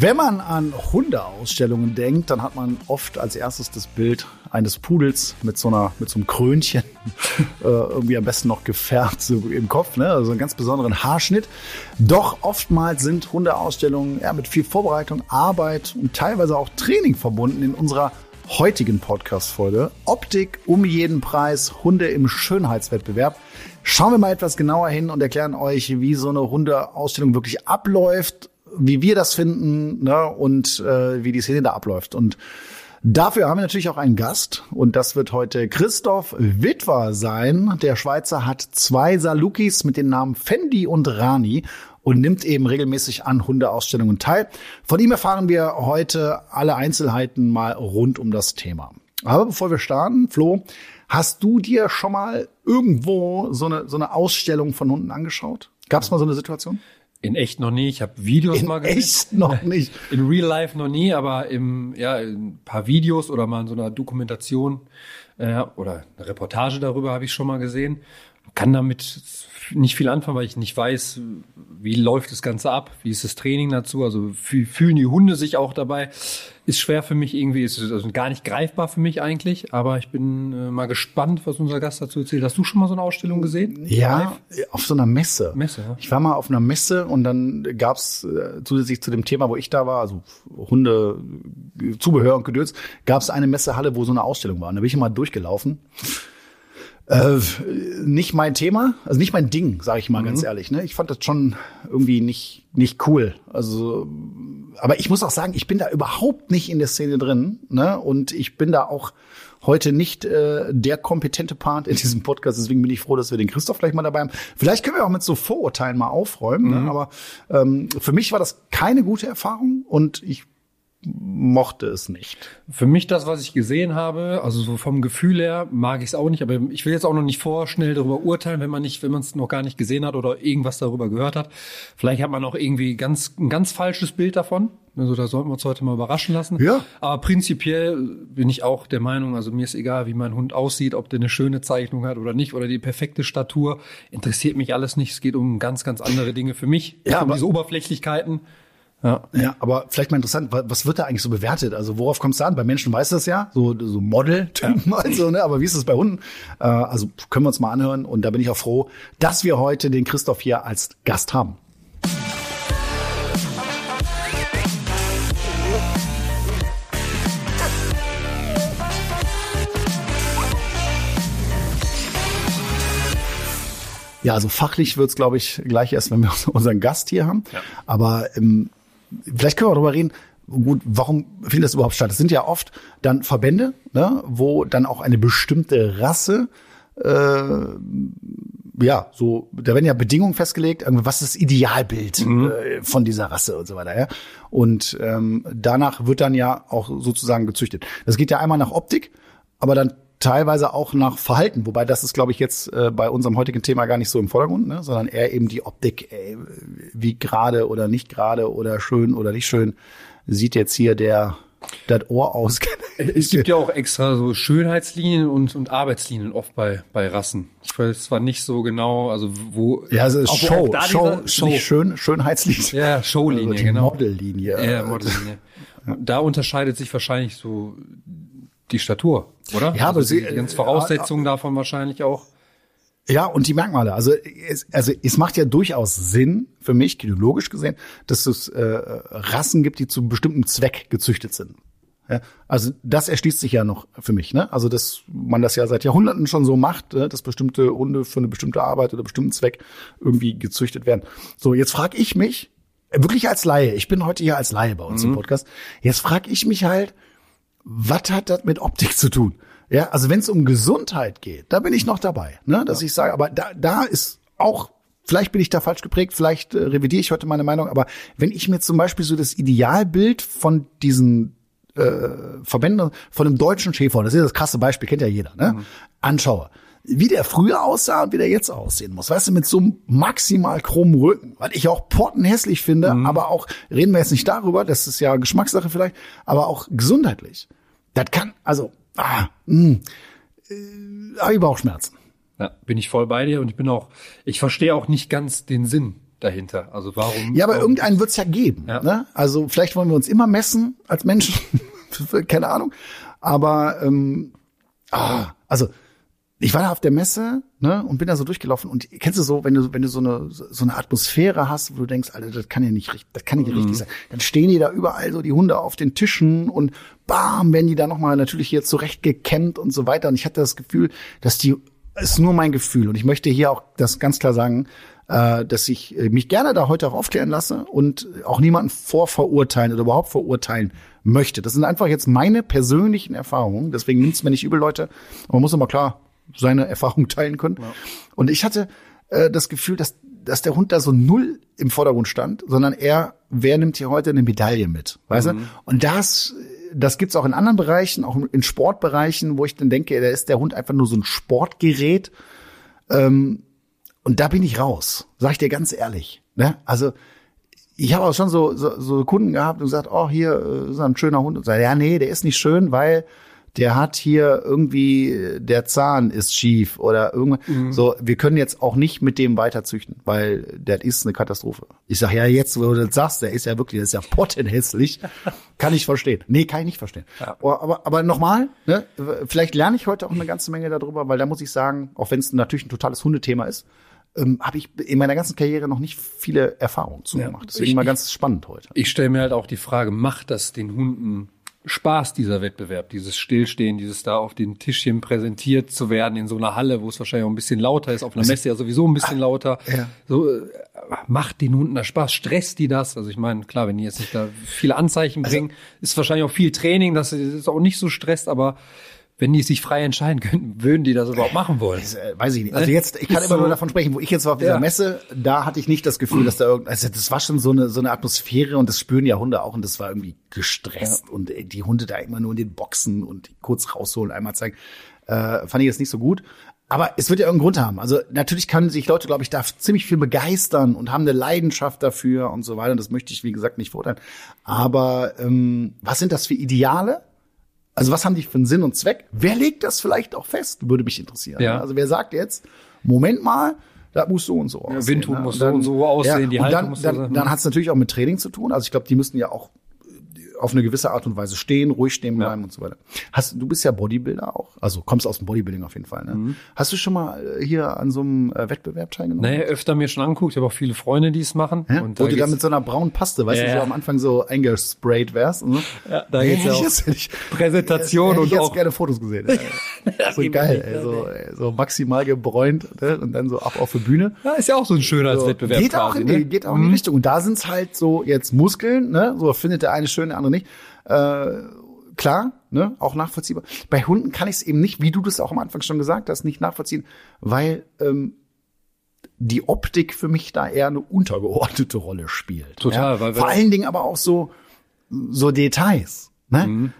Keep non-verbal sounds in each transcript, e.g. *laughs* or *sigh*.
Wenn man an Hundeausstellungen denkt, dann hat man oft als erstes das Bild eines Pudels mit so einer mit so einem Krönchen *laughs* äh, irgendwie am besten noch gefärbt so im Kopf, ne? Also einen ganz besonderen Haarschnitt. Doch oftmals sind Hundeausstellungen ja mit viel Vorbereitung, Arbeit und teilweise auch Training verbunden. In unserer heutigen Podcast-Folge Optik um jeden Preis Hunde im Schönheitswettbewerb schauen wir mal etwas genauer hin und erklären euch, wie so eine Hundeausstellung wirklich abläuft wie wir das finden ne, und äh, wie die Szene da abläuft. Und dafür haben wir natürlich auch einen Gast und das wird heute Christoph Witwer sein. Der Schweizer hat zwei Salukis mit den Namen Fendi und Rani und nimmt eben regelmäßig an Hundeausstellungen teil. Von ihm erfahren wir heute alle Einzelheiten mal rund um das Thema. Aber bevor wir starten, Flo, hast du dir schon mal irgendwo so eine, so eine Ausstellung von Hunden angeschaut? Gab es mal so eine Situation? In echt noch nie. Ich habe Videos in mal gesehen. In echt noch *laughs* nicht. In Real Life noch nie, aber im ja in ein paar Videos oder mal in so einer Dokumentation äh, oder eine Reportage darüber habe ich schon mal gesehen. Kann damit nicht viel anfangen, weil ich nicht weiß, wie läuft das Ganze ab, wie ist das Training dazu, also fühlen die Hunde sich auch dabei. Ist schwer für mich irgendwie, ist also gar nicht greifbar für mich eigentlich, aber ich bin äh, mal gespannt, was unser Gast dazu erzählt. Hast du schon mal so eine Ausstellung gesehen? Ja, Live? auf so einer Messe. Messe ja. Ich war mal auf einer Messe und dann gab's äh, zusätzlich zu dem Thema, wo ich da war, also Hunde, Zubehör und Gedöns, gab's eine Messehalle, wo so eine Ausstellung war. Und da bin ich mal durchgelaufen. Äh, nicht mein Thema, also nicht mein Ding, sage ich mal mhm. ganz ehrlich. Ne? Ich fand das schon irgendwie nicht nicht cool. Also, aber ich muss auch sagen, ich bin da überhaupt nicht in der Szene drin. Ne? Und ich bin da auch heute nicht äh, der kompetente Part in diesem Podcast. Deswegen bin ich froh, dass wir den Christoph gleich mal dabei haben. Vielleicht können wir auch mit so Vorurteilen mal aufräumen. Ne? Mhm. Ne? Aber ähm, für mich war das keine gute Erfahrung und ich mochte es nicht. Für mich das, was ich gesehen habe, also so vom Gefühl her, mag ich es auch nicht, aber ich will jetzt auch noch nicht vorschnell darüber urteilen, wenn man nicht, wenn man es noch gar nicht gesehen hat oder irgendwas darüber gehört hat. Vielleicht hat man auch irgendwie ganz, ein ganz falsches Bild davon. Also da sollten wir uns heute mal überraschen lassen. Ja. Aber prinzipiell bin ich auch der Meinung, also mir ist egal, wie mein Hund aussieht, ob der eine schöne Zeichnung hat oder nicht oder die perfekte Statur. Interessiert mich alles nicht. Es geht um ganz, ganz andere Dinge für mich. Ja, um diese Oberflächlichkeiten. Ja. ja, aber vielleicht mal interessant, was wird da eigentlich so bewertet? Also worauf kommt es da an? Bei Menschen weiß das ja, so, so Model-Typen ja. *laughs* also, ne? aber wie ist es bei Hunden? Äh, also können wir uns mal anhören und da bin ich auch froh, dass wir heute den Christoph hier als Gast haben. Ja, also fachlich wird's, glaube ich, gleich erst, wenn wir *laughs* unseren Gast hier haben. Ja. Aber ähm, vielleicht können wir darüber reden, gut, warum findet das überhaupt statt? Es sind ja oft dann Verbände, ne, wo dann auch eine bestimmte Rasse äh, ja, so, da werden ja Bedingungen festgelegt, was ist das Idealbild mhm. äh, von dieser Rasse und so weiter, ja. Und ähm, danach wird dann ja auch sozusagen gezüchtet. Das geht ja einmal nach Optik, aber dann teilweise auch nach Verhalten, wobei das ist, glaube ich, jetzt äh, bei unserem heutigen Thema gar nicht so im Vordergrund, ne? sondern eher eben die Optik, ey, wie gerade oder nicht gerade oder schön oder nicht schön sieht jetzt hier der das Ohr aus. es gibt ja auch extra so Schönheitslinien und, und Arbeitslinien oft bei, bei Rassen. Ich weiß zwar nicht so genau, also wo. Ja, also ist Show, Show, Show. Nicht schön, Schönheitslinie. Ja, Showlinie, also genau. Modellinie. Ja, Modellinie. Da unterscheidet sich wahrscheinlich so die Statur, oder? Ja, also aber sie, die ganzen Voraussetzungen äh, davon wahrscheinlich auch. Ja, und die Merkmale. Also es, also es macht ja durchaus Sinn für mich, genealogisch gesehen, dass es äh, Rassen gibt, die zu einem bestimmten Zweck gezüchtet sind. Ja, also das erschließt sich ja noch für mich. Ne? Also dass man das ja seit Jahrhunderten schon so macht, ne? dass bestimmte Hunde für eine bestimmte Arbeit oder bestimmten Zweck irgendwie gezüchtet werden. So, jetzt frage ich mich, wirklich als Laie, ich bin heute hier als Laie bei uns mhm. im Podcast, jetzt frage ich mich halt, was hat das mit Optik zu tun? Ja, also wenn es um Gesundheit geht, da bin ich noch dabei, ne, dass ja. ich sage, aber da, da ist auch Vielleicht bin ich da falsch geprägt, vielleicht äh, revidiere ich heute meine Meinung, aber wenn ich mir zum Beispiel so das Idealbild von diesen äh, Verbänden, von einem deutschen Schäfer, das ist das krasse Beispiel, kennt ja jeder, ne, mhm. anschaue, wie der früher aussah und wie der jetzt aussehen muss. Weißt du, mit so einem maximal krummen Rücken, was ich auch pottenhässlich finde, mhm. aber auch, reden wir jetzt nicht darüber, das ist ja Geschmackssache vielleicht, aber auch gesundheitlich. Das kann, also, ah, mh, äh, habe ich Bauchschmerzen. Ja, bin ich voll bei dir und ich bin auch, ich verstehe auch nicht ganz den Sinn dahinter? Also warum? Ja, aber warum, irgendeinen wird's ja geben. Ja. Ne? Also vielleicht wollen wir uns immer messen als Menschen, *laughs* keine Ahnung. Aber ähm, ah, also ich war da auf der Messe ne, und bin da so durchgelaufen und kennst du so, wenn du wenn du so eine so eine Atmosphäre hast, wo du denkst, Alter, das kann ja nicht richtig, das kann nicht richtig sein. Dann stehen die da überall so die Hunde auf den Tischen und bam, werden die da noch mal natürlich hier zurecht gekämmt und so weiter und ich hatte das Gefühl, dass die ist nur mein Gefühl und ich möchte hier auch das ganz klar sagen, äh, dass ich äh, mich gerne da heute auch aufklären lasse und auch niemanden vorverurteilen oder überhaupt verurteilen möchte. Das sind einfach jetzt meine persönlichen Erfahrungen. Deswegen nimmt's mir nicht übel, Leute. Aber man muss immer klar seine Erfahrungen teilen können. Und ich hatte äh, das Gefühl, dass, dass der Hund da so null im Vordergrund stand, sondern er, wer nimmt hier heute eine Medaille mit? Weißt du? Und das, das gibt's auch in anderen Bereichen, auch in Sportbereichen, wo ich dann denke, da ist der Hund einfach nur so ein Sportgerät. Ähm, und da bin ich raus, sag ich dir ganz ehrlich. Ne? Also ich habe auch schon so, so, so Kunden gehabt und gesagt, oh, hier äh, ist ein schöner Hund. Und sage, ja, nee, der ist nicht schön, weil der hat hier irgendwie, der Zahn ist schief oder irgendwas. So, wir können jetzt auch nicht mit dem weiter züchten, weil der ist eine Katastrophe. Ich sage, ja, jetzt, wo du das sagst, der ist ja wirklich, der ist ja pottenhässlich. *laughs* kann ich verstehen. Nee, kann ich nicht verstehen. Aber, aber, aber nochmal, ne, vielleicht lerne ich heute auch eine ganze Menge darüber, weil da muss ich sagen, auch wenn es natürlich ein totales Hundethema ist, ähm, habe ich in meiner ganzen Karriere noch nicht viele Erfahrungen zu gemacht. Deswegen Ich- mal ganz spannend heute. Ich stelle mir halt auch die Frage, macht das den Hunden Spaß, dieser Wettbewerb, dieses Stillstehen, dieses da auf den Tischchen präsentiert zu werden in so einer Halle, wo es wahrscheinlich auch ein bisschen lauter ist, auf einer Messe ja sowieso ein bisschen lauter. ja. So, äh, macht den Hunden das Spaß? Stresst die das? Also ich meine, klar, wenn die jetzt nicht da viele Anzeichen bringen, ist wahrscheinlich auch viel Training, dass es auch nicht so stresst, aber wenn die sich frei entscheiden könnten, würden die das überhaupt machen wollen? Das, äh, weiß ich nicht. Also jetzt, ich kann Ist immer so- nur davon sprechen, wo ich jetzt war auf dieser Ja. Messe, da hatte ich nicht das Gefühl, dass da irgend, also das war schon so eine, so eine Atmosphäre und das spüren ja Hunde auch und das war irgendwie gestresst und äh, die Hunde da immer nur in den Boxen und kurz rausholen, einmal zeigen, äh, fand ich jetzt nicht so gut. Aber es wird ja irgendeinen Grund haben. Also natürlich können sich Leute, glaube ich, da ziemlich viel begeistern und haben eine Leidenschaft dafür und so weiter. Und das möchte ich, wie gesagt, nicht verurteilen. Aber ähm, was sind das für Ideale? Also was haben die für einen Sinn und Zweck? Wer legt das vielleicht auch fest? Würde mich interessieren. Ja. Also wer sagt jetzt, Moment mal, das muss so und so aussehen. Windhut ne? muss Und so und so aussehen, die und Haltung dann, muss so dann, sein. dann hat es natürlich auch mit Training zu tun. Also ich glaube, die müssen ja auch auf eine gewisse Art und Weise stehen, ruhig stehen bleiben und so weiter. Hast du bist ja Bodybuilder auch, also kommst aus dem Bodybuilding auf jeden Fall. Ne? Mhm. Hast du schon mal äh, hier an so einem äh, Wettbewerb teilgenommen? Naja, öfter mir schon anguckt. Ich habe auch viele Freunde, die es machen. Ja? Und Wo du da mit so einer braunen Paste, weißt Ja, du, so ja. am Anfang so eingesprayt wärst. So. Ja, da geht's ja ich auch jetzt- ich- Präsentation ich und jetzt auch gerne Fotos gesehen. *laughs* Ja. so geil, ey, so, ey, so maximal gebräunt ne? und dann so ab auf die Bühne. ja, ist ja auch so ein schöner So, Wettbewerb geht auch quasi. in die, ne? geht auch in die Richtung. Und da sind's halt so jetzt Muskeln, ne? So findet der eine schön, der andere nicht. Äh, klar, ne? Auch nachvollziehbar. Bei Hunden kann ich es eben nicht, wie du das auch am Anfang schon gesagt hast, nicht nachvollziehen, weil ähm, die Optik für mich da eher eine untergeordnete Rolle spielt. Total, ja? weil wir- vor allen Dingen aber auch so so Details, ne? Mhm.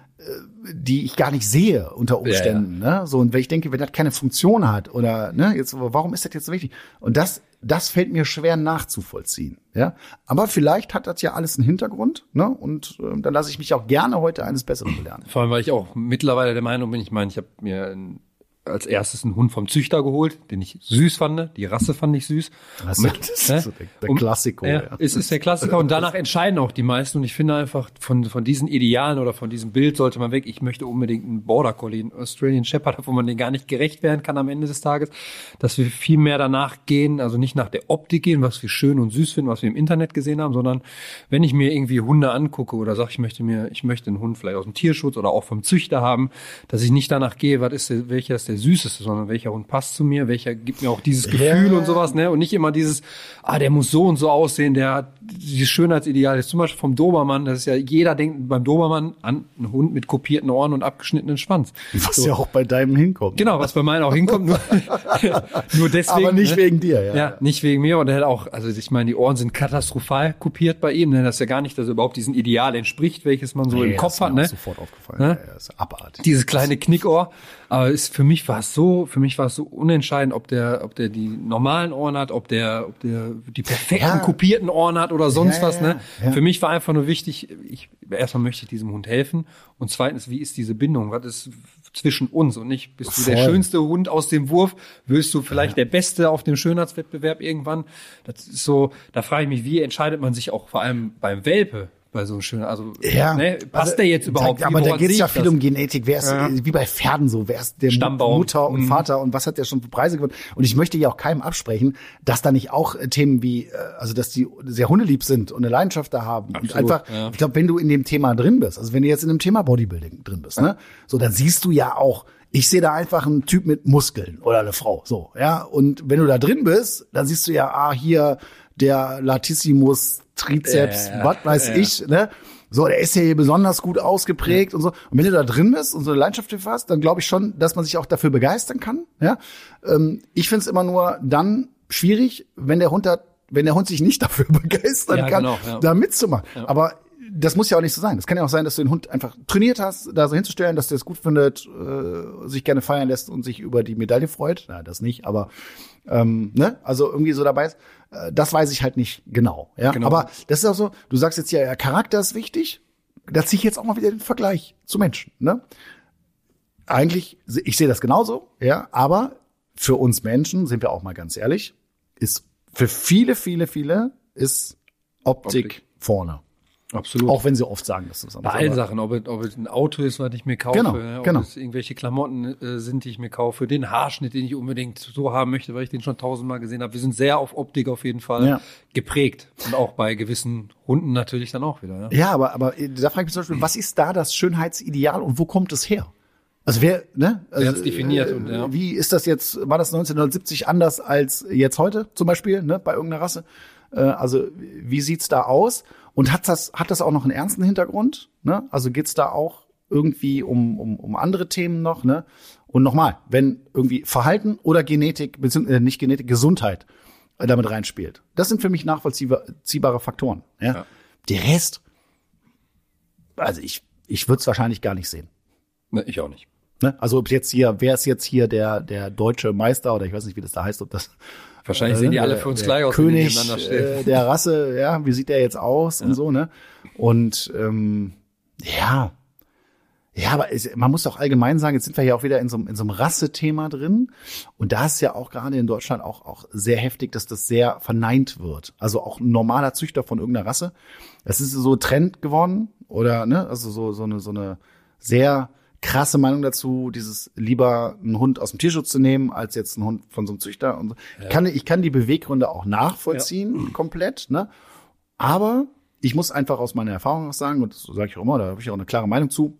Die ich gar nicht sehe unter Umständen, ne? So und wenn ich denke, wenn das keine Funktion hat oder ne, jetzt warum ist das jetzt so wichtig? Und das das fällt mir schwer nachzuvollziehen, ja? Aber vielleicht hat das ja alles einen Hintergrund, ne? Und äh, dann lasse ich mich auch gerne heute eines Besseren *clears throat* belehren. Vor allem, weil ich auch mittlerweile der Meinung bin, ich meine, ich habe mir ein, als erstes einen Hund vom Züchter geholt, den ich süß fand. Die Rasse fand ich süß. Das, Mit- das ist ne? so der, der Um- Klassiker. Ja, Ja, es ist der Klassiker und danach entscheiden auch die meisten und ich finde einfach von, von diesen Idealen oder von diesem Bild sollte man weg. Ich möchte unbedingt einen Border Collie, einen Australian Shepherd, wo man den gar nicht gerecht werden kann am Ende des Tages, dass wir viel mehr danach gehen, also nicht nach der Optik gehen, was wir schön und süß finden, was wir im Internet gesehen haben, sondern wenn ich mir irgendwie Hunde angucke oder sage, ich möchte mir, ich möchte einen Hund vielleicht aus dem Tierschutz oder auch vom Züchter haben, dass ich nicht danach gehe, was ist der, welcher ist der süßeste, sondern welcher Hund passt zu mir, welcher gibt mir auch dieses Gefühl und sowas, ne? Und nicht immer dieses, ah, der muss so und so aussehen, der hat dieses Schönheitsideal. Das ist zum Beispiel vom Dobermann, das ist ja, jeder denkt beim Dobermann an einen Hund mit kopierten Ohren und abgeschnittenen Schwanz. Was ja auch bei deinem hinkommt. Genau, was bei meinen auch hinkommt, nur, *laughs* nur deswegen. Aber nicht ne? wegen dir, ja. Ja, nicht wegen mir. Und er hat auch, also ich meine, die Ohren sind katastrophal kopiert bei ihm. Ne? Das ist ja gar nicht, dass er überhaupt diesem Ideal entspricht, welches man so Nee, im Kopf hat. Ne? sofort aufgefallen. Ne? Ja, ja, ist abartig. Dieses kleine Knickohr. Aber ist für mich mich war es so, für mich war es so unentscheidend, ob der, ob der die normalen Ohren hat, ob der, ob der die perfekten Ja. kopierten Ohren hat oder sonst Ja, was. ja, Ne? ja. Für mich war einfach nur wichtig, ich erstmal möchte ich diesem Hund helfen und zweitens, wie ist diese Bindung? Was ist zwischen uns und nicht bist du der Voll. schönste Hund aus dem Wurf, wirst du vielleicht der Beste auf dem Schönheitswettbewerb irgendwann. Das ist so, da frage ich mich, wie entscheidet man sich auch vor allem beim Welpe bei so einem schönen, also Ja. ne, passt Also, der jetzt überhaupt? Aber da geht es ja viel das? um Genetik. Wer ist, Ja. wie bei Pferden so, wer ist der Stammbaum. Mutter und Mhm. Vater und was hat der schon für Preise gewonnen? Und ich möchte ja auch keinem absprechen, dass da nicht auch äh, Themen wie, äh, also dass die sehr hundelieb sind und eine Leidenschaft da haben. und Absolut, einfach, ja. ich glaube, wenn du in dem Thema drin bist, also wenn du jetzt in dem Thema Bodybuilding drin bist, ne, so dann siehst du ja auch, ich sehe da einfach einen Typ mit Muskeln oder eine Frau, so, ja. Und wenn du da drin bist, dann siehst du ja, ah, hier der Latissimus Trizeps, Ja, ja, was weiß ja. ich, ne? So, der ist ja hier besonders gut ausgeprägt und so. Und wenn du da drin bist und so eine Leidenschaft dafür hast, dann glaube ich schon, dass man sich auch dafür begeistern kann. Ja, ähm, ich finde es immer nur dann schwierig, wenn der Hund hat, wenn der Hund sich nicht *laughs* dafür begeistern Ja, kann, genau, ja. da mitzumachen. Aber das muss ja auch nicht so sein. Das kann ja auch sein, dass du den Hund einfach trainiert hast, da so hinzustellen, dass der es gut findet, äh, sich gerne feiern lässt und sich über die Medaille freut. Na, das nicht, aber ähm, ne? Also irgendwie so dabei ist. Äh, das weiß ich halt nicht genau. Ja, Genau. aber das ist auch so. Du sagst jetzt ja, ja, Charakter ist wichtig. Da ziehe ich jetzt auch mal wieder den Vergleich zu Menschen. Ne? Eigentlich, ich sehe das genauso, ja, aber für uns Menschen, sind wir auch mal ganz ehrlich, ist für viele, viele, viele ist Optik, Optik. vorne. Absolut. Auch wenn sie oft sagen, dass das Bei allen Sachen, ob es, ob es ein Auto ist, was ich mir kaufe, Genau, ob genau. es irgendwelche Klamotten äh, sind, die ich mir kaufe, den Haarschnitt, den ich unbedingt so haben möchte, weil ich den schon tausendmal gesehen habe. Wir sind sehr auf Optik auf jeden Fall Ja. geprägt. Und auch bei gewissen Hunden natürlich dann auch wieder. Ja. Ja, aber, aber äh, da frage ich mich zum Beispiel, was ist da das Schönheitsideal und wo kommt es her? Also wer, ne? Also, hat's definiert und, ja. Wie ist das jetzt, war das 1970 anders als jetzt heute zum Beispiel, ne, bei irgendeiner Rasse? Äh, also wie sieht's da aus? Und hat das, hat das auch noch einen ernsten Hintergrund? Ne? Also geht's da auch irgendwie um, um, um andere Themen noch? Ne? Und nochmal, wenn irgendwie Verhalten oder Genetik, beziehungsweise äh, nicht Genetik, Gesundheit äh, damit reinspielt. Das sind für mich nachvollziehbare Faktoren. Ja? Ja. Der Rest, also ich, ich würde es wahrscheinlich gar nicht sehen. Ne, ich auch nicht. Ne? Also ob jetzt hier, wer ist jetzt hier der, der deutsche Meister oder ich weiß nicht, wie das da heißt, ob das Wahrscheinlich sehen die alle für uns gleich aus, König äh, der Rasse, ja, wie sieht der jetzt aus und so, ne? Und ähm, ja, ja, aber es, man muss doch allgemein sagen, jetzt sind wir ja auch wieder in so, einem- in so einem Rassethema drin. Und da ist ja auch gerade in Deutschland auch, auch sehr heftig, dass das sehr verneint wird. Also auch ein normaler Züchter von irgendeiner Rasse. Das ist so Trend geworden oder, ne, also so, so eine, so eine sehr krasse Meinung dazu, dieses lieber einen Hund aus dem Tierschutz zu nehmen, als jetzt einen Hund von so einem Züchter. Und so. ich, kann, ich kann die Beweggründe auch nachvollziehen, komplett, ne? Aber ich muss einfach aus meiner Erfahrung auch sagen, und das sage ich auch immer, da habe ich auch eine klare Meinung zu,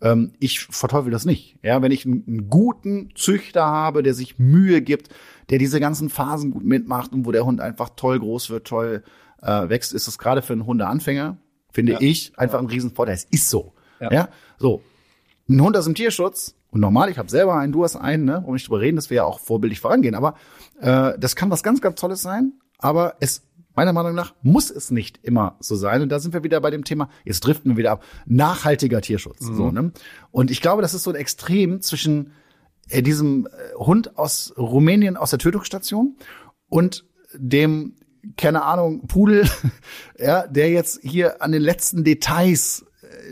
ähm, ich verteufel das nicht. Ja, wenn ich einen, einen guten Züchter habe, der sich Mühe gibt, der diese ganzen Phasen gut mitmacht und wo der Hund einfach toll groß wird, toll äh, wächst, ist es gerade für einen Hundeanfänger, finde ich, einfach ein Riesenvorteil. Es ist so. Ja. Ja. so. Ein Hund aus dem Tierschutz, und normal, ich habe selber einen, du hast einen, ne, um nicht drüber reden, dass wir ja auch vorbildlich vorangehen, aber äh, das kann was ganz, ganz Tolles sein, aber es meiner Meinung nach muss es nicht immer so sein. Und da sind wir wieder bei dem Thema, jetzt driften wir wieder ab, nachhaltiger Tierschutz. So, ne? Und ich glaube, das ist so ein Extrem zwischen äh, diesem äh, Hund aus Rumänien aus der Tötungsstation und dem, keine Ahnung, Pudel, *laughs* ja, der jetzt hier an den letzten Details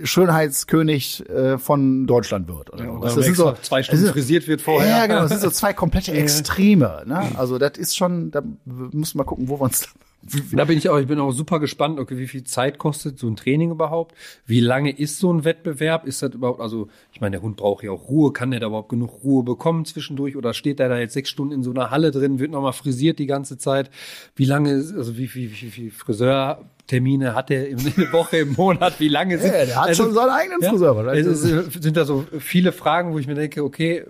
Schönheitskönig äh, von Deutschland wird. Oder Ja, oder extra zwei Stunden das ist- frisiert wird vorher. Ja, genau. Das sind so *laughs* zwei komplette Extreme. Ne? Also das ist schon, da müssen wir gucken, wo wir uns. Da bin ich auch, ich bin auch super gespannt, okay, wie viel Zeit kostet so ein Training überhaupt? Wie lange ist so ein Wettbewerb? Ist das überhaupt, also, ich meine, der Hund braucht ja auch Ruhe. Kann der da überhaupt genug Ruhe bekommen zwischendurch? Oder steht der da jetzt sechs Stunden in so einer Halle drin, wird nochmal frisiert die ganze Zeit? Wie lange, ist- also, wie, wie, wie, wie Friseurtermine hat der in der Woche, im Monat? Wie lange sind, Ja, der hat also, schon seinen eigenen Friseur. wahrscheinlich. es ist, sind da so viele Fragen, wo ich mir denke, okay,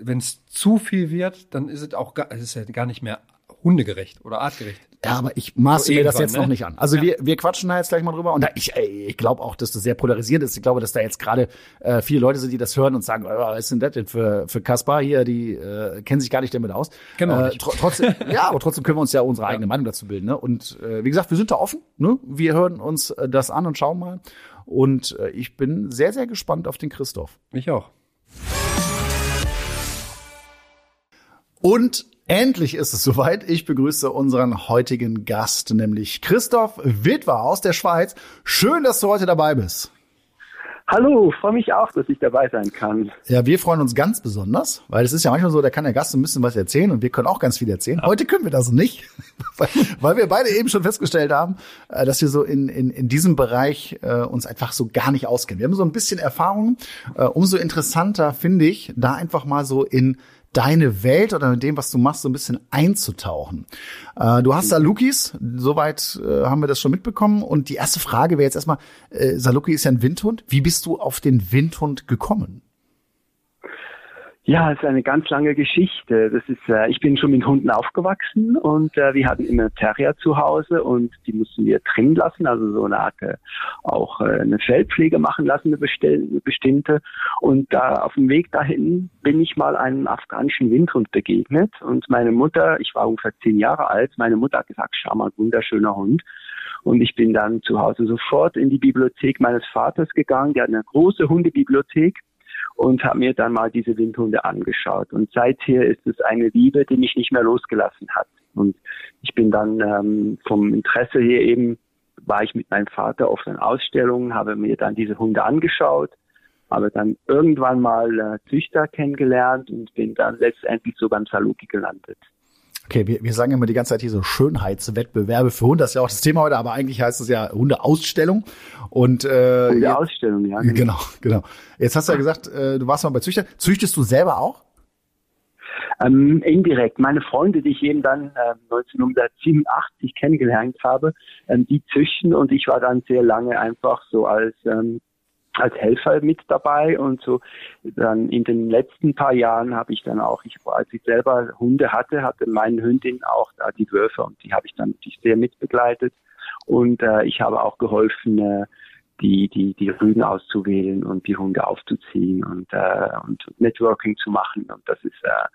wenn es zu viel wird, dann ist es auch gar, es ist ja gar nicht mehr hundegerecht oder artgerecht. Ja, aber ich maße So mir das jetzt ne? noch nicht an. Also Ja. wir, wir quatschen da jetzt gleich mal drüber. Und da, ich, ey, ich glaube auch, dass das sehr polarisiert ist. Ich glaube, dass da jetzt gerade äh, viele Leute sind, die das hören und sagen, oh, was ist denn das denn für, für Kaspar hier? Die äh, kennen sich gar nicht damit aus. Genau Äh, tr trotzdem, *laughs* ja, aber trotzdem können wir uns ja unsere eigene Meinung dazu bilden. Ne? Und äh, wie gesagt, wir sind da offen. Ne? Wir hören uns äh, das an und schauen mal. Und äh, ich bin sehr, sehr gespannt auf den Christoph. Ich auch. Und endlich ist es soweit. Ich begrüße unseren heutigen Gast, nämlich Christoph Witwer aus der Schweiz. Schön, dass du heute dabei bist. Hallo, freue mich auch, dass ich dabei sein kann. Ja, wir freuen uns ganz besonders, weil es ist ja manchmal so, da kann der Gast ein bisschen was erzählen und wir können auch ganz viel erzählen. Heute können wir das nicht, *laughs* weil wir beide eben schon festgestellt haben, äh, dass wir so in, in, in diesem Bereich äh, uns einfach so gar nicht auskennen. Wir haben so ein bisschen Erfahrung. Äh, umso interessanter finde ich, da einfach mal so in deine Welt oder in dem, was du machst, so ein bisschen einzutauchen. Äh, du hast Salukis, soweit äh, haben wir das schon mitbekommen. Und die erste Frage wäre jetzt erstmal, äh, Saluki ist ja ein Windhund. Wie bist du auf den Windhund gekommen? Ja, es ist eine ganz lange Geschichte. Das ist, äh, ich bin schon mit Hunden aufgewachsen und äh, wir hatten immer Terrier zu Hause und die mussten wir trennen lassen, also so eine Art äh, auch äh, eine Feldpflege machen lassen, eine, bestell, eine bestimmte. Und da auf dem Weg dahin bin ich mal einem afghanischen Windhund begegnet und meine Mutter, ich war ungefähr zehn Jahre alt, meine Mutter hat gesagt, schau mal, wunderschöner Hund. Und ich bin dann zu Hause sofort in die Bibliothek meines Vaters gegangen. Der hat eine große Hundebibliothek und habe mir dann mal diese Windhunde angeschaut. Und seither ist es eine Liebe, die mich nicht mehr losgelassen hat. Und ich bin dann ähm, vom Interesse hier eben, war ich mit meinem Vater auf den Ausstellungen, habe mir dann diese Hunde angeschaut, habe dann irgendwann mal äh, Züchter kennengelernt und bin dann letztendlich so beim Saluki gelandet. Okay, wir, wir sagen immer die ganze Zeit hier so Schönheitswettbewerbe für Hunde, das ist ja auch das Thema heute, aber eigentlich heißt es ja Hundeausstellung. Und äh, Hundeausstellung, ja. Genau. genau, *laughs* genau. Jetzt hast du ja gesagt, äh, du warst mal bei Züchter. Züchtest du selber auch? Ähm, indirekt. Meine Freunde, die ich eben dann äh, 1987 kennengelernt habe, ähm, die züchten und ich war dann sehr lange einfach so als ähm, als Helfer mit dabei und so dann in den letzten paar Jahren habe ich dann auch, ich, als ich selber Hunde hatte, hatte meine Hündin auch da die Würfe und die habe ich dann natürlich sehr mitbegleitet und äh, ich habe auch geholfen, äh, die, die, die Rüden auszuwählen und die Hunde aufzuziehen und, äh, und Networking zu machen. Und das ist, äh,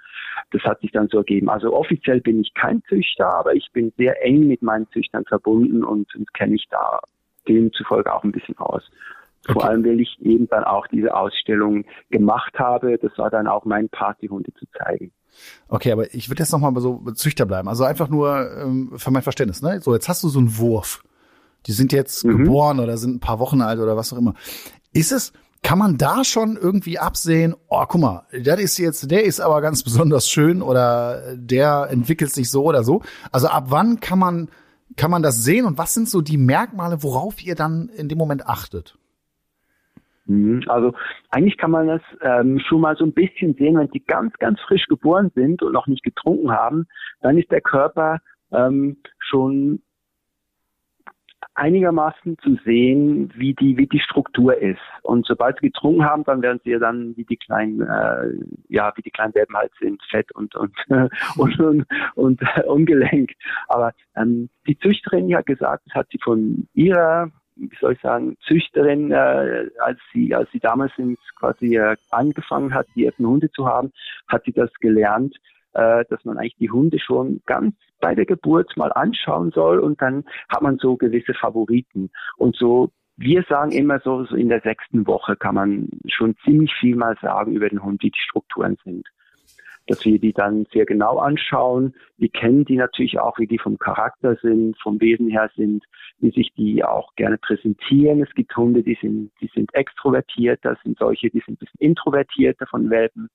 das hat sich dann so ergeben. Also offiziell bin ich kein Züchter, aber ich bin sehr eng mit meinen Züchtern verbunden und, und kenne ich da demzufolge auch ein bisschen aus. Okay. Vor allem, weil ich eben dann auch diese Ausstellung gemacht habe. Das war dann auch mein Partyhunde zu zeigen. Okay, aber ich würde jetzt noch mal so Züchter bleiben. Also einfach nur ähm, für mein Verständnis. Ne? So, jetzt hast du so einen Wurf. Die sind jetzt mhm. geboren oder sind ein paar Wochen alt oder was auch immer. Ist es, kann man da schon irgendwie absehen, oh, guck mal, der ist jetzt, der ist aber ganz besonders schön oder der entwickelt sich so oder so. Also ab wann kann man, kann man das sehen und was sind so die Merkmale, worauf ihr dann in dem Moment achtet? Mhm. Also eigentlich kann man das ähm, schon mal so ein bisschen sehen, wenn die ganz, ganz frisch geboren sind und noch nicht getrunken haben, dann ist der Körper ähm, schon einigermaßen zu sehen, wie die, wie die Struktur ist. Und sobald sie getrunken haben, dann werden sie ja dann wie die kleinen, äh, ja, wie die kleinen Welpen halt sind, fett und, und, *laughs* und, und, und äh, ungelenk. Aber ähm, die Züchterin hat gesagt, das hat sie von ihrer wie soll ich sagen, Züchterin, äh, als sie, als sie damals quasi äh, angefangen hat, die ersten Hunde zu haben, hat sie das gelernt, äh, dass man eigentlich die Hunde schon ganz bei der Geburt mal anschauen soll und dann hat man so gewisse Favoriten. Und so wir sagen immer so, so in der sechsten Woche kann man schon ziemlich viel mal sagen über den Hund, wie die Strukturen sind dass wir die dann sehr genau anschauen. Wir kennen die natürlich auch, wie die vom Charakter sind, vom Wesen her sind, wie sich die auch gerne präsentieren. Es gibt Hunde, die sind, die sind extrovertiert, das sind solche, die sind ein bisschen introvertierter von Welpen.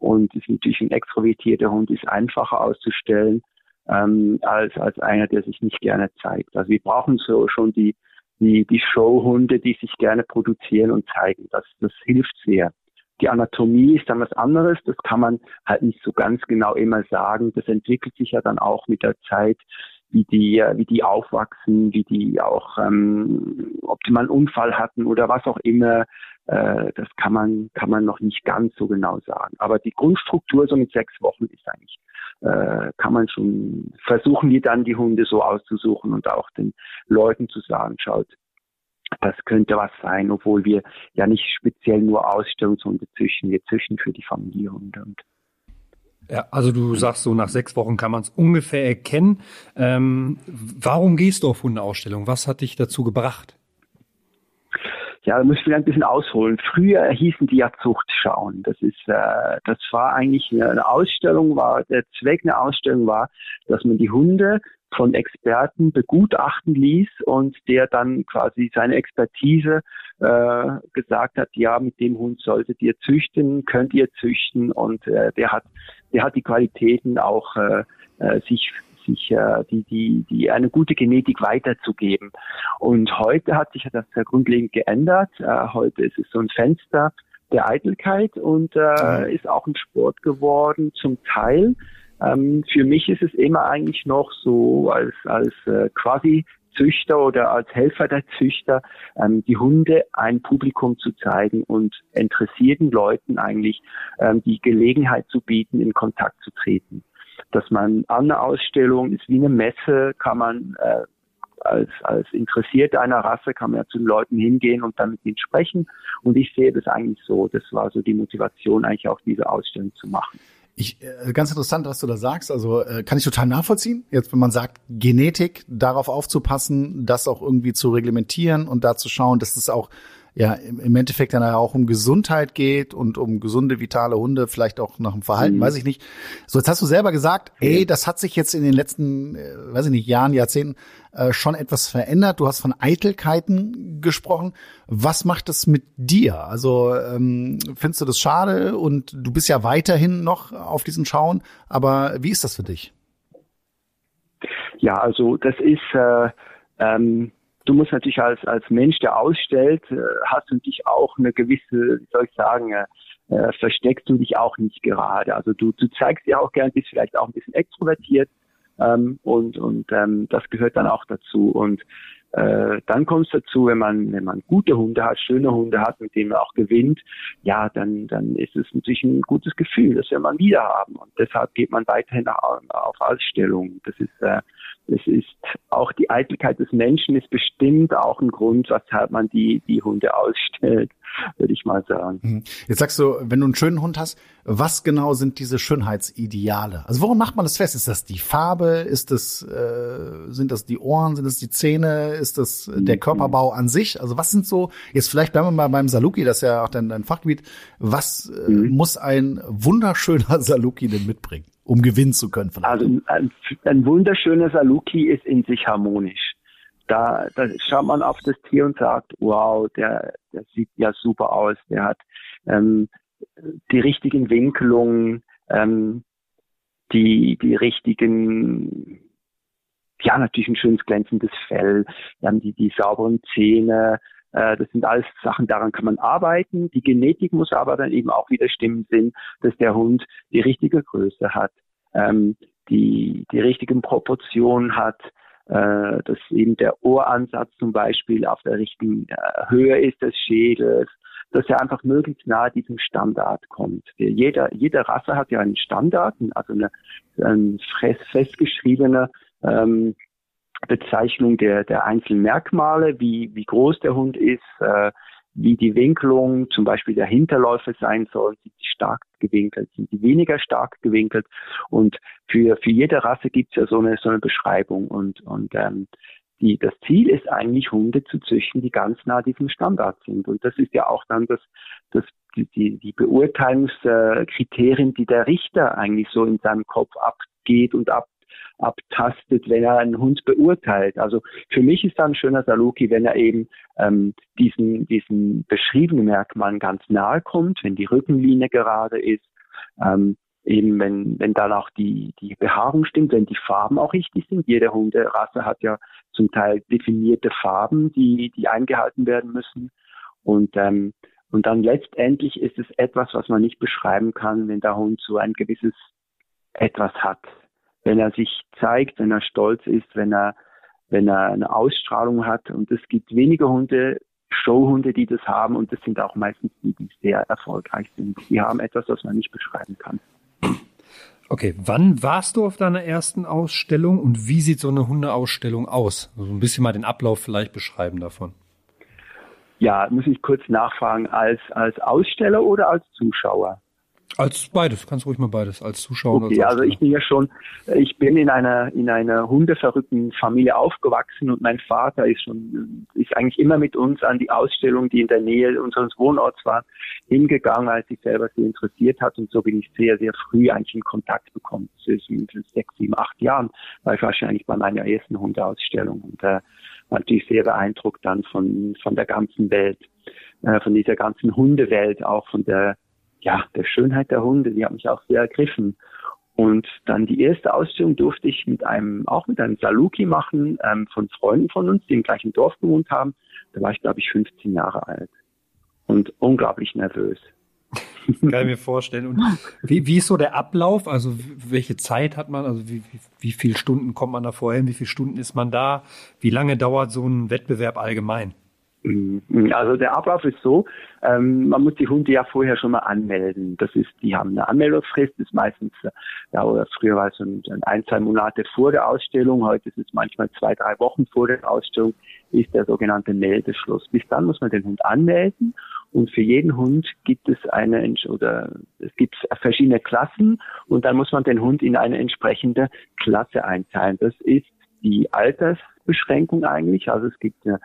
Und ist natürlich ein extrovertierter Hund ist einfacher auszustellen ähm, als, als einer, der sich nicht gerne zeigt. Also wir brauchen so schon die, die, die Showhunde, die sich gerne produzieren und zeigen. Das, das hilft sehr. Die Anatomie ist dann was anderes. Das kann man halt nicht so ganz genau immer sagen. Das entwickelt sich ja dann auch mit der Zeit, wie die, wie die aufwachsen, wie die auch, ähm, ob die mal einen Unfall hatten oder was auch immer. Äh, das kann man, kann man noch nicht ganz so genau sagen. Aber die Grundstruktur so mit sechs Wochen ist eigentlich, äh, kann man schon versuchen, die dann die Hunde so auszusuchen und auch den Leuten zu sagen, schaut, das könnte was sein, obwohl wir ja nicht speziell nur Ausstellungshunde züchten, wir züchten für die Familiehunde. Und ja, also du sagst so, nach sechs Wochen kann man es ungefähr erkennen. Ähm, warum gehst du auf Hundeausstellung? Was hat dich dazu gebracht? Ja, da muss ich ein bisschen ausholen. Früher hießen die ja Zuchtschauen. Das ist, äh, das war eigentlich eine Ausstellung, war der Zweck einer Ausstellung war, dass man die Hunde von Experten begutachten ließ und der dann quasi seine Expertise äh, gesagt hat, ja, mit dem Hund solltet ihr züchten, könnt ihr züchten und äh, der hat, der hat die Qualitäten auch äh, äh sich sich äh, die, die, die eine gute Genetik weiterzugeben. Und heute hat sich das sehr grundlegend geändert. Äh, heute ist es so ein Fenster der Eitelkeit und äh, mhm. ist auch ein Sport geworden zum Teil. Ähm, für mich ist es immer eigentlich noch so als, als äh, quasi Züchter oder als Helfer der Züchter, ähm, die Hunde ein Publikum zu zeigen und interessierten Leuten eigentlich ähm, die Gelegenheit zu bieten, in Kontakt zu treten dass man an einer Ausstellung ist wie eine Messe, kann man äh, als, als Interessierte einer Rasse kann man ja zu den Leuten hingehen und dann mit ihnen sprechen. Und ich sehe das eigentlich so. Das war so die Motivation, eigentlich auch diese Ausstellung zu machen. Ich, äh, ganz interessant, was du da sagst. Also äh, kann ich total nachvollziehen. Jetzt, wenn man sagt, Genetik, darauf aufzupassen, das auch irgendwie zu reglementieren und da zu schauen, dass es auch ja im Endeffekt dann auch um Gesundheit geht und um gesunde, vitale Hunde, vielleicht auch nach dem Verhalten, mhm. weiß ich nicht. So, jetzt hast du selber gesagt, ey, das hat sich jetzt in den letzten, äh, weiß ich nicht, Jahren, Jahrzehnten äh, schon etwas verändert. Du hast von Eitelkeiten gesprochen. Was macht das mit dir? Also ähm, findest du das schade und du bist ja weiterhin noch auf diesen Schauen, aber wie ist das für dich? Ja, also das ist äh, ähm, du musst natürlich als, als Mensch, der ausstellt, äh, hast du dich auch eine gewisse, wie soll ich sagen, äh, äh, versteckst du dich auch nicht gerade. Also du, du zeigst dir auch gern, bist vielleicht auch ein bisschen extrovertiert ähm, und, und ähm, das gehört dann auch dazu. Und äh, dann kommt es dazu, wenn man, wenn man gute Hunde hat, schöne Hunde hat, mit denen man auch gewinnt, ja, dann, dann ist es natürlich ein gutes Gefühl, das will man wieder haben. Und deshalb geht man weiterhin nach, auf Ausstellungen. Das ist äh, es ist auch die Eitelkeit des Menschen ist bestimmt auch ein Grund, weshalb man die, die Hunde ausstellt, würde ich mal sagen. Mhm. Jetzt sagst du, wenn du einen schönen Hund hast, was genau sind diese Schönheitsideale? Also worum macht man das fest? Ist das die Farbe? Ist das, äh, sind das die Ohren? Sind das die Zähne? Ist das der mhm. Körperbau an sich? Also was sind so, jetzt vielleicht bleiben wir mal beim Saluki, das ist ja auch dein, dein Fachgebiet. Was äh, mhm. muss ein wunderschöner *laughs* Saluki denn mitbringen? um gewinnen zu können. Vielleicht. Also ein, ein wunderschöner Saluki ist in sich harmonisch. Da, da schaut man auf das Tier und sagt, wow, der, der sieht ja super aus, der hat ähm, die richtigen Winkelungen, ähm, die, die richtigen, ja, natürlich ein schönes glänzendes Fell, dann die, die sauberen Zähne, äh, das sind alles Sachen, daran kann man arbeiten. Die Genetik muss aber dann eben auch wieder stimmen sind, dass der Hund die richtige Größe hat, ähm, die, die richtigen Proportionen hat, äh, dass eben der Ohransatz zum Beispiel auf der richtigen äh, Höhe ist des Schädels, dass er einfach möglichst nahe diesem Standard kommt. Jeder, jede Rasse hat ja einen Standard, also eine, eine fest, festgeschriebene ähm, Bezeichnung der, der einzelnen Merkmale, wie, wie groß der Hund ist, äh, wie die Winkelung zum Beispiel der Hinterläufe sein soll, sind die stark gewinkelt, sind die weniger stark gewinkelt. Und für, für jede Rasse gibt es ja so eine, so eine Beschreibung. Und, und ähm, die, das Ziel ist eigentlich, Hunde zu züchten, die ganz nah diesem Standard sind. Und das ist ja auch dann das, das, die, die Beurteilungskriterien, die der Richter eigentlich so in seinem Kopf abgeht und ab, abtastet, wenn er einen Hund beurteilt. Also für mich ist da ein schöner Saluki, wenn er eben ähm, diesen, diesen beschriebenen Merkmalen ganz nahe kommt, wenn die Rückenlinie gerade ist, ähm, eben wenn, wenn dann auch die, die Behaarung stimmt, wenn die Farben auch richtig sind. Jede Hunderasse hat ja zum Teil definierte Farben, die, die eingehalten werden müssen. Und, ähm, und dann letztendlich ist es etwas, was man nicht beschreiben kann, wenn der Hund so ein gewisses etwas hat wenn er sich zeigt, wenn er stolz ist, wenn er, wenn er eine Ausstrahlung hat. Und es gibt wenige Hunde, Showhunde, die das haben. Und das sind auch meistens die, die sehr erfolgreich sind. Die haben etwas, was man nicht beschreiben kann. Okay, wann warst du auf deiner ersten Ausstellung und wie sieht so eine Hundeausstellung aus? Also ein bisschen mal den Ablauf vielleicht beschreiben davon. Ja, muss ich kurz nachfragen, als, als Aussteller oder als Zuschauer? Als beides, kannst ruhig mal beides, als Zuschauer. Okay, als also ich bin ja schon, ich bin in einer in einer hundeverrückten Familie aufgewachsen und mein Vater ist schon ist eigentlich immer mit uns an die Ausstellung, die in der Nähe unseres Wohnorts war, hingegangen, als sich selber sehr interessiert hat und so bin ich sehr sehr früh eigentlich in Kontakt bekommen. Das ist mit sechs, sieben, acht Jahren war ich wahrscheinlich bei meiner ersten Hundeausstellung und äh, war natürlich sehr beeindruckt dann von von der ganzen Welt, äh, von dieser ganzen Hundewelt, auch von der ja, der Schönheit der Hunde, die hat mich auch sehr ergriffen. Und dann die erste Ausstellung durfte ich mit einem, auch mit einem Saluki machen, ähm, von Freunden von uns, die im gleichen Dorf gewohnt haben. Da war ich, glaube ich, 15 Jahre alt und unglaublich nervös. *laughs* Kann ich mir vorstellen. Und wie, wie ist so der Ablauf? Also welche Zeit hat man? Also wie, wie, wie viele Stunden kommt man da vorher? Wie viele Stunden ist man da? Wie lange dauert so ein Wettbewerb allgemein? Mhm. Also der Ablauf ist so, ähm, man muss die Hunde ja vorher schon mal anmelden. Das ist, die haben eine Anmeldungsfrist, das ist meistens, ja, oder früher war es ein, ein, zwei Monate vor der Ausstellung, heute ist es manchmal zwei, drei Wochen vor der Ausstellung, ist der sogenannte Meldeschluss. Bis dann muss man den Hund anmelden und für jeden Hund gibt es eine, oder es gibt verschiedene Klassen und dann muss man den Hund in eine entsprechende Klasse einteilen. Das ist die Altersbeschränkung eigentlich. Also es gibt eine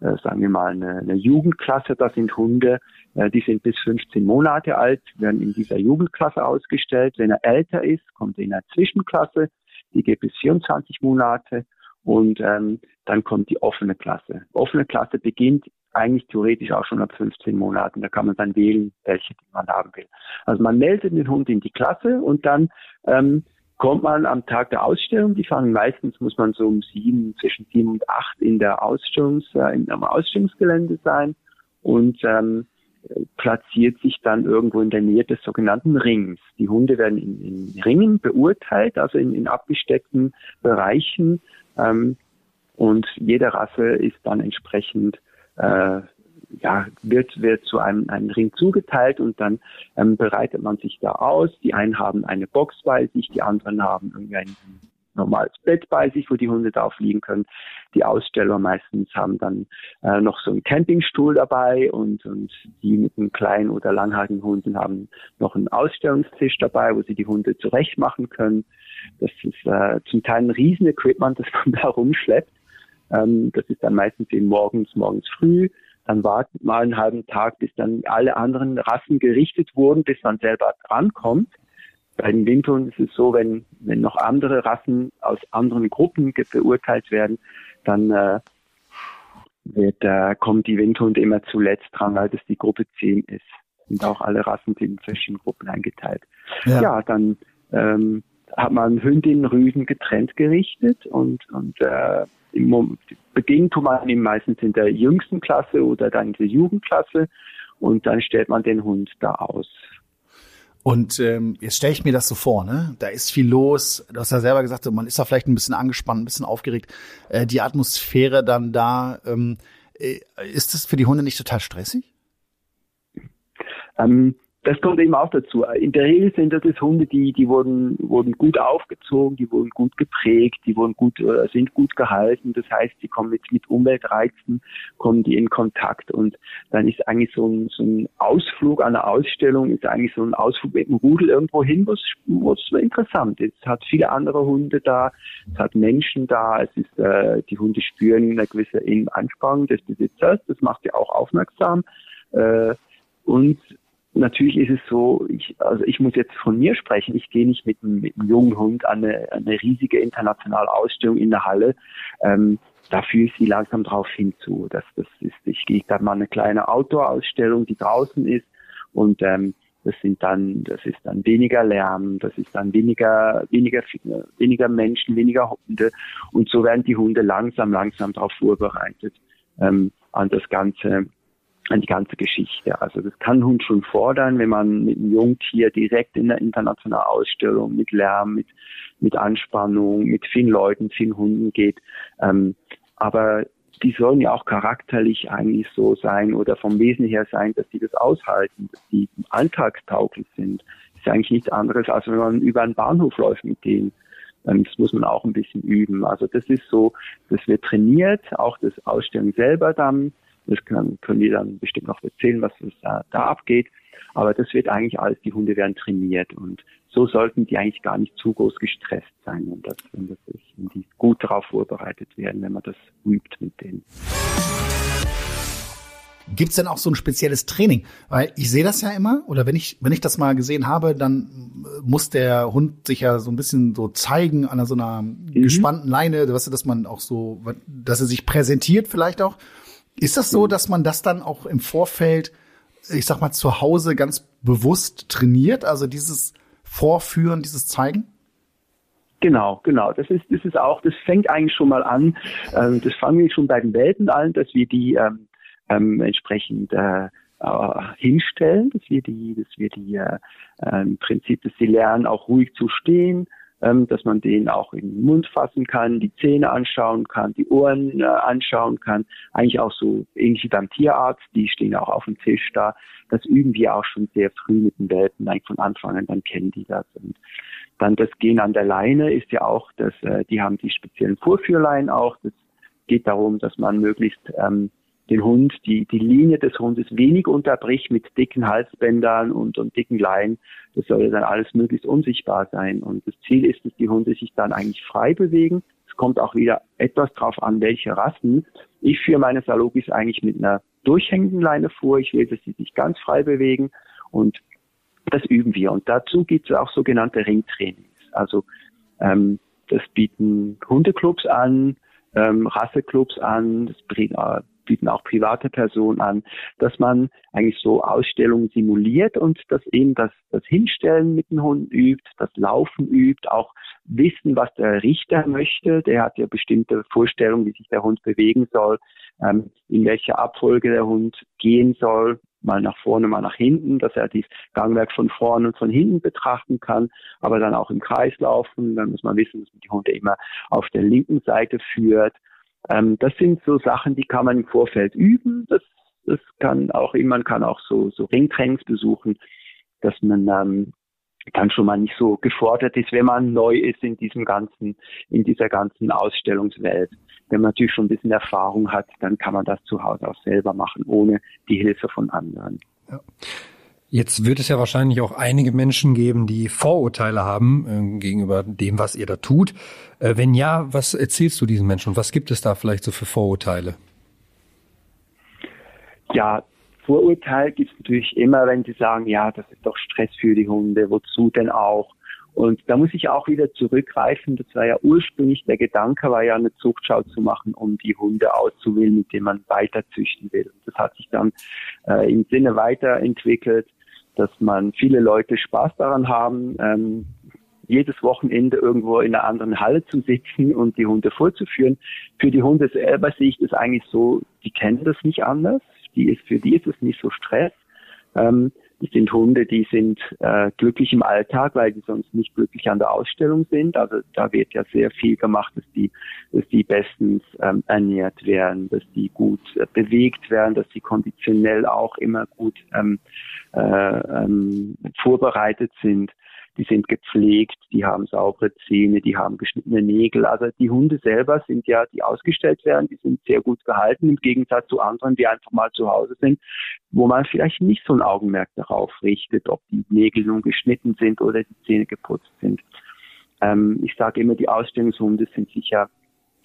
sagen wir mal, eine, eine Jugendklasse. Das sind Hunde, äh, die sind bis 15 Monate alt, werden in dieser Jugendklasse ausgestellt. Wenn er älter ist, kommt er in eine Zwischenklasse, die geht bis 24 Monate. Und ähm, dann kommt die offene Klasse. Offene Klasse beginnt eigentlich theoretisch auch schon ab 15 Monaten. Da kann man dann wählen, welche man haben will. Also man meldet den Hund in die Klasse und dann ähm, kommt man am Tag der Ausstellung, die fangen meistens, muss man so um sieben, zwischen sieben und acht in der Ausstellungs, äh, in einem Ausstellungsgelände sein und ähm, platziert sich dann irgendwo in der Nähe des sogenannten Rings. Die Hunde werden in, in Ringen beurteilt, also in, in abgesteckten Bereichen ähm, und jede Rasse ist dann entsprechend äh, ja, wird, wird zu einem, einem Ring zugeteilt und dann ähm, bereitet man sich da aus. Die einen haben eine Box bei sich, die anderen haben irgendwie ein normales Bett bei sich, wo die Hunde drauf liegen können. Die Aussteller meistens haben dann äh, noch so einen Campingstuhl dabei und, und die mit einem kleinen oder langhaarigen Hunden haben noch einen Ausstellungstisch dabei, wo sie die Hunde zurecht machen können. Das ist äh, zum Teil ein riesen Equipment, das man *laughs* da rumschleppt. Ähm, das ist dann meistens eben morgens, morgens früh dann wartet mal einen halben Tag, bis dann alle anderen Rassen gerichtet wurden, bis man selber drankommt. Bei den Windhunden ist es so, wenn, wenn noch andere Rassen aus anderen Gruppen beurteilt werden, dann äh, wird, äh, kommen die Windhunde immer zuletzt dran, weil das die Gruppe 10 ist. Und auch alle Rassen sind in verschiedene Gruppen eingeteilt. Ja, ja dann ähm, hat man Hündinnen, Rüden getrennt gerichtet und, und äh, im Beginn tut man ihn meistens in der jüngsten Klasse oder dann in der Jugendklasse und dann stellt man den Hund da aus. Und ähm, jetzt stelle ich mir das so vor, ne? Da ist viel los. Du hast ja selber gesagt, man ist da vielleicht ein bisschen angespannt, ein bisschen aufgeregt. Äh, die Atmosphäre dann da, ähm, äh, ist das für die Hunde nicht total stressig? Ähm, das kommt eben auch dazu. In der Regel sind das Hunde, die, die wurden, wurden gut aufgezogen, die wurden gut geprägt, die wurden gut, äh, sind gut gehalten. Das heißt, die kommen mit, mit Umweltreizen, kommen die in Kontakt. Und dann ist eigentlich so ein, so ein Ausflug an einer Ausstellung, ist eigentlich so ein Ausflug mit dem Rudel irgendwo hin, was, was interessant ist. Es hat viele andere Hunde da, es hat Menschen da, es ist, äh, die Hunde spüren eine gewisse Anspannung des Besitzers, das macht ja auch aufmerksam. Äh, und natürlich ist es so, ich, also ich muss jetzt von mir sprechen, ich gehe nicht mit, einem, mit einem jungen Hund an eine, eine riesige internationale Ausstellung in der Halle. Ähm, da fühle ich sie langsam drauf hinzu. Das, das ist, ich gehe da mal eine kleine Outdoor-Ausstellung, die draußen ist und ähm, das sind dann, das ist dann weniger Lärm, das ist dann weniger, weniger, weniger Menschen, weniger Hunde und so werden die Hunde langsam, langsam darauf vorbereitet ähm, an das ganze an die ganze Geschichte. Also das kann Hund schon fordern, wenn man mit einem Jungtier direkt in der internationalen Ausstellung mit Lärm, mit, mit Anspannung, mit vielen Leuten, vielen Hunden geht. Ähm, aber die sollen ja auch charakterlich eigentlich so sein oder vom Wesen her sein, dass die das aushalten, dass die alltagstauglich sind. Das ist eigentlich nichts anderes, als wenn man über einen Bahnhof läuft mit denen. Ähm, das muss man auch ein bisschen üben. Also das ist so, das wird trainiert, auch das Ausstellen selber dann das kann, können die dann bestimmt noch erzählen, was da, da abgeht. Aber das wird eigentlich alles, die Hunde werden trainiert und so sollten die eigentlich gar nicht zu groß gestresst sein, wenn das, wenn das ist, wenn die gut darauf vorbereitet werden, wenn man das übt mit denen. Gibt's denn auch so ein spezielles Training? Weil ich sehe das ja immer, oder wenn ich, wenn ich das mal gesehen habe, dann muss der Hund sich ja so ein bisschen so zeigen an so einer mhm. gespannten Leine, weißt du, dass man auch so, dass er sich präsentiert vielleicht auch. Ist das so, dass man das dann auch im Vorfeld, ich sag mal, zu Hause ganz bewusst trainiert? Also dieses Vorführen, dieses Zeigen? Genau, genau. Das ist, das ist auch, das fängt eigentlich schon mal an. Ähm, das fangen wir schon bei den Welten an, dass wir die ähm, ähm, entsprechend äh, äh, hinstellen, dass wir die, dass wir die äh, äh, im Prinzip, dass sie lernen, auch ruhig zu stehen, ähm, dass man den auch in den Mund fassen kann, die Zähne anschauen kann, die Ohren äh, anschauen kann. Eigentlich auch so ähnlich wie beim Tierarzt, die stehen auch auf dem Tisch da. Das üben wir auch schon sehr früh mit den Welpen, eigentlich von Anfang an, dann kennen die das. Und dann das Gehen an der Leine ist ja auch, dass äh, die haben die speziellen Vorführleinen auch. Das geht darum, dass man möglichst ähm, den Hund, die, die Linie des Hundes wenig unterbricht mit dicken Halsbändern und, und dicken Leinen. Das soll dann alles möglichst unsichtbar sein. Und das Ziel ist, dass die Hunde sich dann eigentlich frei bewegen. Es kommt auch wieder etwas drauf an, welche Rassen. Ich führe meine Salogis eigentlich mit einer durchhängenden Leine vor. Ich will, dass sie sich ganz frei bewegen. Und das üben wir. Und dazu gibt es auch sogenannte Ringtrainings. Also ähm, das bieten Hundeclubs an, ähm, Rasseclubs an, das bieten auch private Personen an, dass man eigentlich so Ausstellungen simuliert und dass eben das, das Hinstellen mit dem Hund übt, das Laufen übt, auch wissen, was der Richter möchte. Der hat ja bestimmte Vorstellungen, wie sich der Hund bewegen soll, ähm, in welcher Abfolge der Hund gehen soll, mal nach vorne, mal nach hinten, dass er dieses Gangwerk von vorne und von hinten betrachten kann, aber dann auch im Kreis laufen. Dann muss man wissen, dass man die Hunde immer auf der linken Seite führt. Ähm, das sind so Sachen, die kann man im Vorfeld üben. Das, das kann auch, man kann auch so, so Ringtrainings besuchen, dass man ähm, dann schon mal nicht so gefordert ist, wenn man neu ist in diesem ganzen, in dieser ganzen Ausstellungswelt. Wenn man natürlich schon ein bisschen Erfahrung hat, dann kann man das zu Hause auch selber machen, ohne die Hilfe von anderen. Ja. Jetzt wird es ja wahrscheinlich auch einige Menschen geben, die Vorurteile haben äh, gegenüber dem, was ihr da tut. Äh, wenn ja, was erzählst du diesen Menschen was gibt es da vielleicht so für Vorurteile? Ja, Vorurteil gibt es natürlich immer, wenn sie sagen, ja, das ist doch Stress für die Hunde, wozu denn auch? Und da muss ich auch wieder zurückgreifen. Das war ja ursprünglich der Gedanke, war ja eine Zuchtschau zu machen, um die Hunde auszuwählen, mit denen man weiter züchten will. Und das hat sich dann äh, im Sinne weiterentwickelt, dass man viele Leute Spaß daran haben, ähm, jedes Wochenende irgendwo in einer anderen Halle zu sitzen und die Hunde vorzuführen. Für die Hunde selber sehe ich das eigentlich so, die kennen das nicht anders. Die ist, für die ist es nicht so Stress. Ähm, das sind Hunde, die sind äh, glücklich im Alltag, weil die sonst nicht glücklich an der Ausstellung sind. Also da wird ja sehr viel gemacht, dass die, dass die bestens ähm, ernährt werden, dass die gut äh, bewegt werden, dass die konditionell auch immer gut ähm, äh, ähm, vorbereitet sind die sind gepflegt, die haben saubere Zähne, die haben geschnittene Nägel. Also die Hunde selber sind ja, die ausgestellt werden, die sind sehr gut gehalten im Gegensatz zu anderen, die einfach mal zu Hause sind, wo man vielleicht nicht so ein Augenmerk darauf richtet, ob die Nägel nun geschnitten sind oder die Zähne geputzt sind. Ähm, ich sage immer, die Ausstellungshunde sind sicher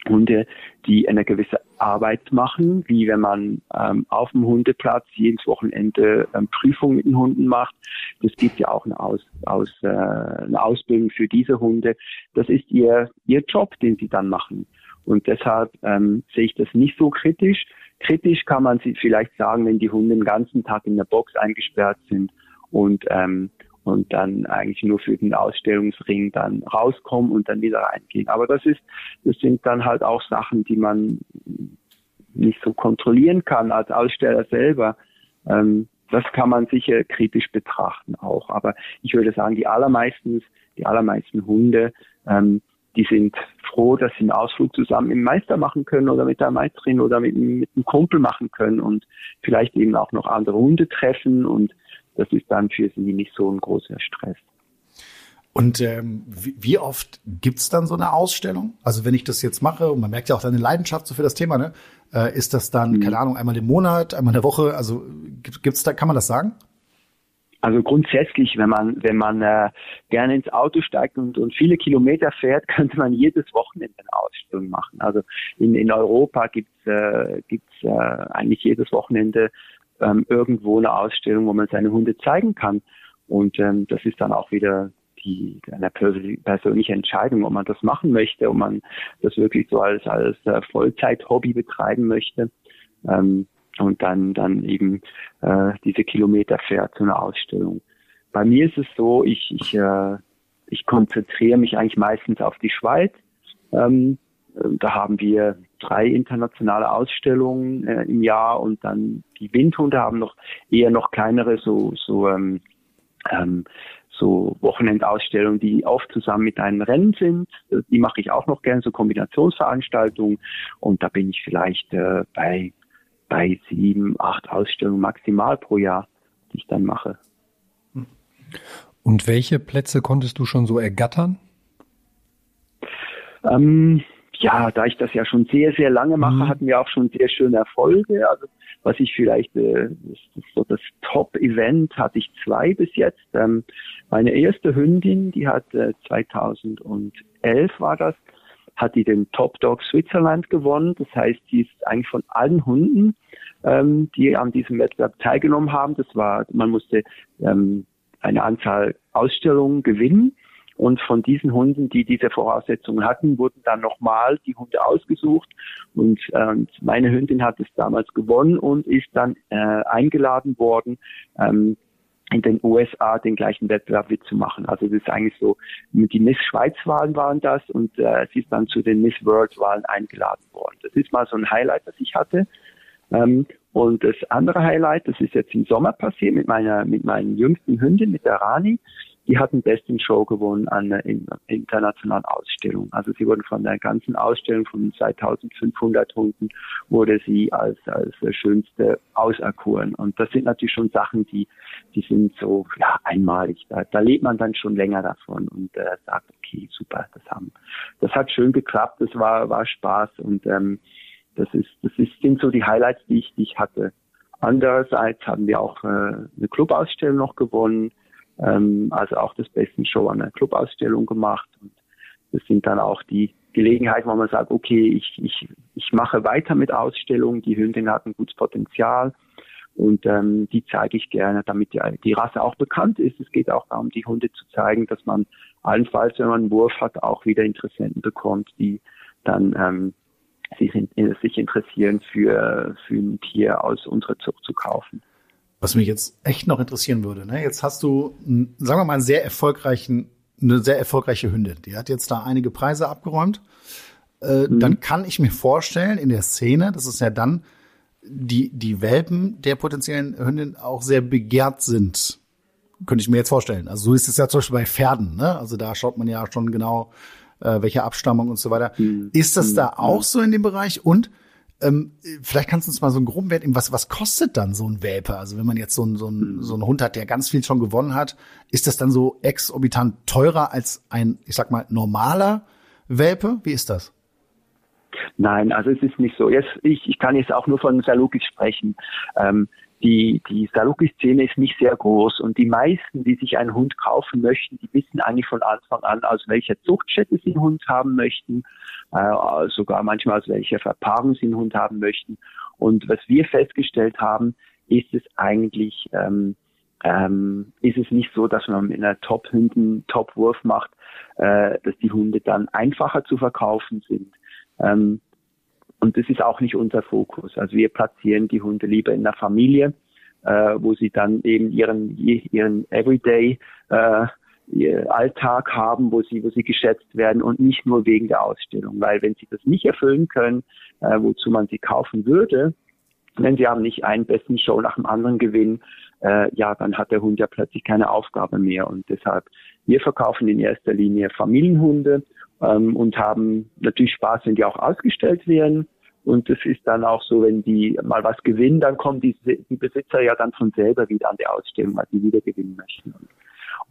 Hunde, die eine gewisse Arbeit machen, wie wenn man ähm, auf dem Hundeplatz jedes Wochenende ähm, Prüfungen mit den Hunden macht. Das gibt ja auch eine, Aus, aus, äh, eine Ausbildung für diese Hunde. Das ist ihr, ihr Job, den sie dann machen. Und deshalb ähm, sehe ich das nicht so kritisch. Kritisch kann man sie vielleicht sagen, wenn die Hunde den ganzen Tag in der Box eingesperrt sind und ähm, und dann eigentlich nur für den Ausstellungsring dann rauskommen und dann wieder reingehen. Aber das ist, das sind dann halt auch Sachen, die man nicht so kontrollieren kann als Aussteller selber. Ähm, das kann man sicher kritisch betrachten auch. Aber ich würde sagen, die allermeisten, die allermeisten Hunde, ähm, die sind froh, dass sie einen Ausflug zusammen dem Meister machen können oder mit der Meisterin oder mit, mit einem Kumpel machen können und vielleicht eben auch noch andere Hunde treffen und das ist dann für sie nicht so ein großer Stress. Und ähm, wie, oft gibt's dann so eine Ausstellung? Also wenn ich das jetzt mache, und man merkt ja auch deine Leidenschaft so für das Thema, ne? Äh, ist das dann, mhm. keine Ahnung, einmal im Monat, einmal in der Woche? Also gibt, gibt's da, kann man das sagen? Also grundsätzlich, wenn man wenn man äh, gerne ins Auto steigt und, und viele Kilometer fährt, *laughs* könnte man jedes Wochenende eine Ausstellung machen. Also in, in Europa gibt's äh, gibt's äh, eigentlich jedes Wochenende ähm, irgendwo eine Ausstellung, wo man seine Hunde zeigen kann. Und ähm, das ist dann auch wieder die eine persönliche Entscheidung, ob man das machen möchte, ob man das wirklich so als als äh, Vollzeit-Hobby betreiben möchte. Ähm, und dann dann eben äh, diese Kilometer fährt zu einer Ausstellung. Bei mir ist es so, ich ich, äh, ich konzentriere mich eigentlich meistens auf die Schweiz. Ähm, da haben wir drei internationale Ausstellungen äh, im Jahr und dann die Windhunde haben noch eher noch kleinere so so ähm, ähm, so Wochenendausstellungen, die oft zusammen mit einem Rennen sind. Die mache ich auch noch gerne, so Kombinationsveranstaltungen. Und da bin ich vielleicht äh, bei bei sieben, acht Ausstellungen maximal pro Jahr, die ich dann mache. Und welche Plätze konntest du schon so ergattern? Ähm, ja, da ich das ja schon sehr, sehr lange mache, mhm. hatten wir auch schon sehr schöne Erfolge. Also was ich vielleicht, äh, das, so das Top-Event hatte ich zwei bis jetzt. Ähm, meine erste Hündin, die hat äh, 2011 war das, hat die den Top Dog Switzerland gewonnen. Das heißt, die ist eigentlich von allen Hunden, ähm, die an diesem Wettbewerb teilgenommen haben. Das war, man musste ähm, eine Anzahl Ausstellungen gewinnen. Und von diesen Hunden, die diese Voraussetzungen hatten, wurden dann nochmal die Hunde ausgesucht. Und äh, meine Hündin hat es damals gewonnen und ist dann äh, eingeladen worden, ähm, in den USA den gleichen Wettbewerb mitzumachen. Also das ist eigentlich so, die Miss Schweiz-Wahlen waren das und äh, sie ist dann zu den Miss World-Wahlen eingeladen worden. Das ist mal so ein Highlight, das ich hatte. Ähm, und das andere Highlight, das ist jetzt im Sommer passiert mit meiner, mit meinen jüngsten Hündin, mit der Rani. Die hatten Best Show gewonnen an einer internationalen Ausstellung. Also sie wurden von der ganzen Ausstellung von 2500 Hunden wurde sie als, als schönste auserkoren. Und das sind natürlich schon Sachen, die, die sind so, ja, einmalig. Da, da lebt man dann schon länger davon und äh, sagt, okay, super, das haben, das hat schön geklappt, das war, war Spaß und, ähm, das ist, das ist, sind so die Highlights, die ich, die ich hatte. Andererseits haben wir auch äh, eine Clubausstellung noch gewonnen ähm, also auch das Besten Show an einer Clubausstellung gemacht. Und das sind dann auch die Gelegenheiten, wo man sagt, okay, ich, ich, ich mache weiter mit Ausstellungen, die Hündin hat ein gutes Potenzial und ähm, die zeige ich gerne, damit die, die Rasse auch bekannt ist. Es geht auch darum, die Hunde zu zeigen, dass man allenfalls, wenn man einen Wurf hat, auch wieder Interessenten bekommt, die dann ähm, sich, sich interessieren für, für ein Tier aus unserer Zucht zu kaufen. Was mich jetzt echt noch interessieren würde, ne? Jetzt hast du, sagen wir mal, einen sehr erfolgreichen, eine sehr erfolgreiche Hündin. Die hat jetzt da einige Preise abgeräumt. Äh, mhm. Dann kann ich mir vorstellen, in der Szene, dass es ja dann die, die Welpen der potenziellen Hündin auch sehr begehrt sind. Könnte ich mir jetzt vorstellen. Also so ist es ja zum Beispiel bei Pferden, ne? Also da schaut man ja schon genau, äh, welche Abstammung und so weiter. Mhm. Ist das da mhm. auch so in dem Bereich? Und ähm, vielleicht kannst du uns mal so einen groben Wert was, was kostet dann so ein Welpe? Also wenn man jetzt so einen, so, einen, so einen Hund hat, der ganz viel schon gewonnen hat, ist das dann so exorbitant teurer als ein, ich sag mal, normaler Welpe? Wie ist das? Nein, also es ist nicht so. Jetzt, ich, ich kann jetzt auch nur von Salukis sprechen. Ähm, die, die Saluki-Szene ist nicht sehr groß und die meisten, die sich einen Hund kaufen möchten, die wissen eigentlich von Anfang an, aus welcher Zuchtstätte sie einen Hund haben möchten, äh, sogar manchmal aus welcher Verpaarung sie einen Hund haben möchten. Und was wir festgestellt haben, ist es eigentlich, ähm, ähm, ist es nicht so, dass man mit einer Top-Hünden Top-Wurf macht, äh, dass die Hunde dann einfacher zu verkaufen sind. Ähm, und das ist auch nicht unser Fokus. Also wir platzieren die Hunde lieber in der Familie, äh, wo sie dann eben ihren, ihren Everyday äh, Alltag haben, wo sie, wo sie geschätzt werden und nicht nur wegen der Ausstellung. Weil wenn sie das nicht erfüllen können, äh, wozu man sie kaufen würde, wenn sie haben nicht einen besten Show nach dem anderen gewinnen, äh, ja, dann hat der Hund ja plötzlich keine Aufgabe mehr. Und deshalb, wir verkaufen in erster Linie Familienhunde ähm, und haben natürlich Spaß, wenn die auch ausgestellt werden. Und es ist dann auch so, wenn die mal was gewinnen, dann kommen die, die Besitzer ja dann von selber wieder an die Ausstellung, weil die wieder gewinnen möchten.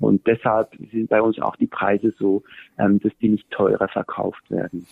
Und deshalb sind bei uns auch die Preise so, ähm, dass die nicht teurer verkauft werden.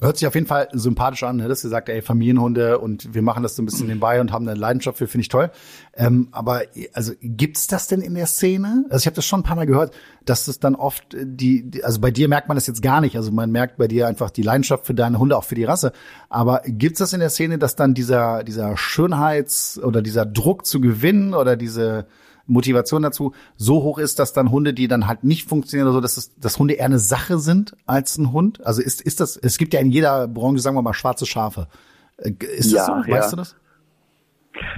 Hört sich auf jeden Fall sympathisch an, ne? dass ihr sagt, ey, Familienhunde und wir machen das so ein bisschen nebenbei und haben eine Leidenschaft für, finde ich toll. Ähm, aber also gibt's das denn in der Szene? Also ich habe das schon ein paar Mal gehört, dass es dann oft die, die, also bei dir merkt man das jetzt gar nicht. Also man merkt bei dir einfach die Leidenschaft für deine Hunde, auch für die Rasse. Aber gibt's das in der Szene, dass dann dieser, dieser Schönheits- oder dieser Druck zu gewinnen oder diese Motivation dazu so hoch ist, dass dann Hunde, die dann halt nicht funktionieren oder so, dass, es, dass Hunde eher eine Sache sind als ein Hund? Also ist, ist das, es gibt ja in jeder Branche, sagen wir mal, schwarze Schafe. Äh, ist das ja, so? Weißt ja. du das?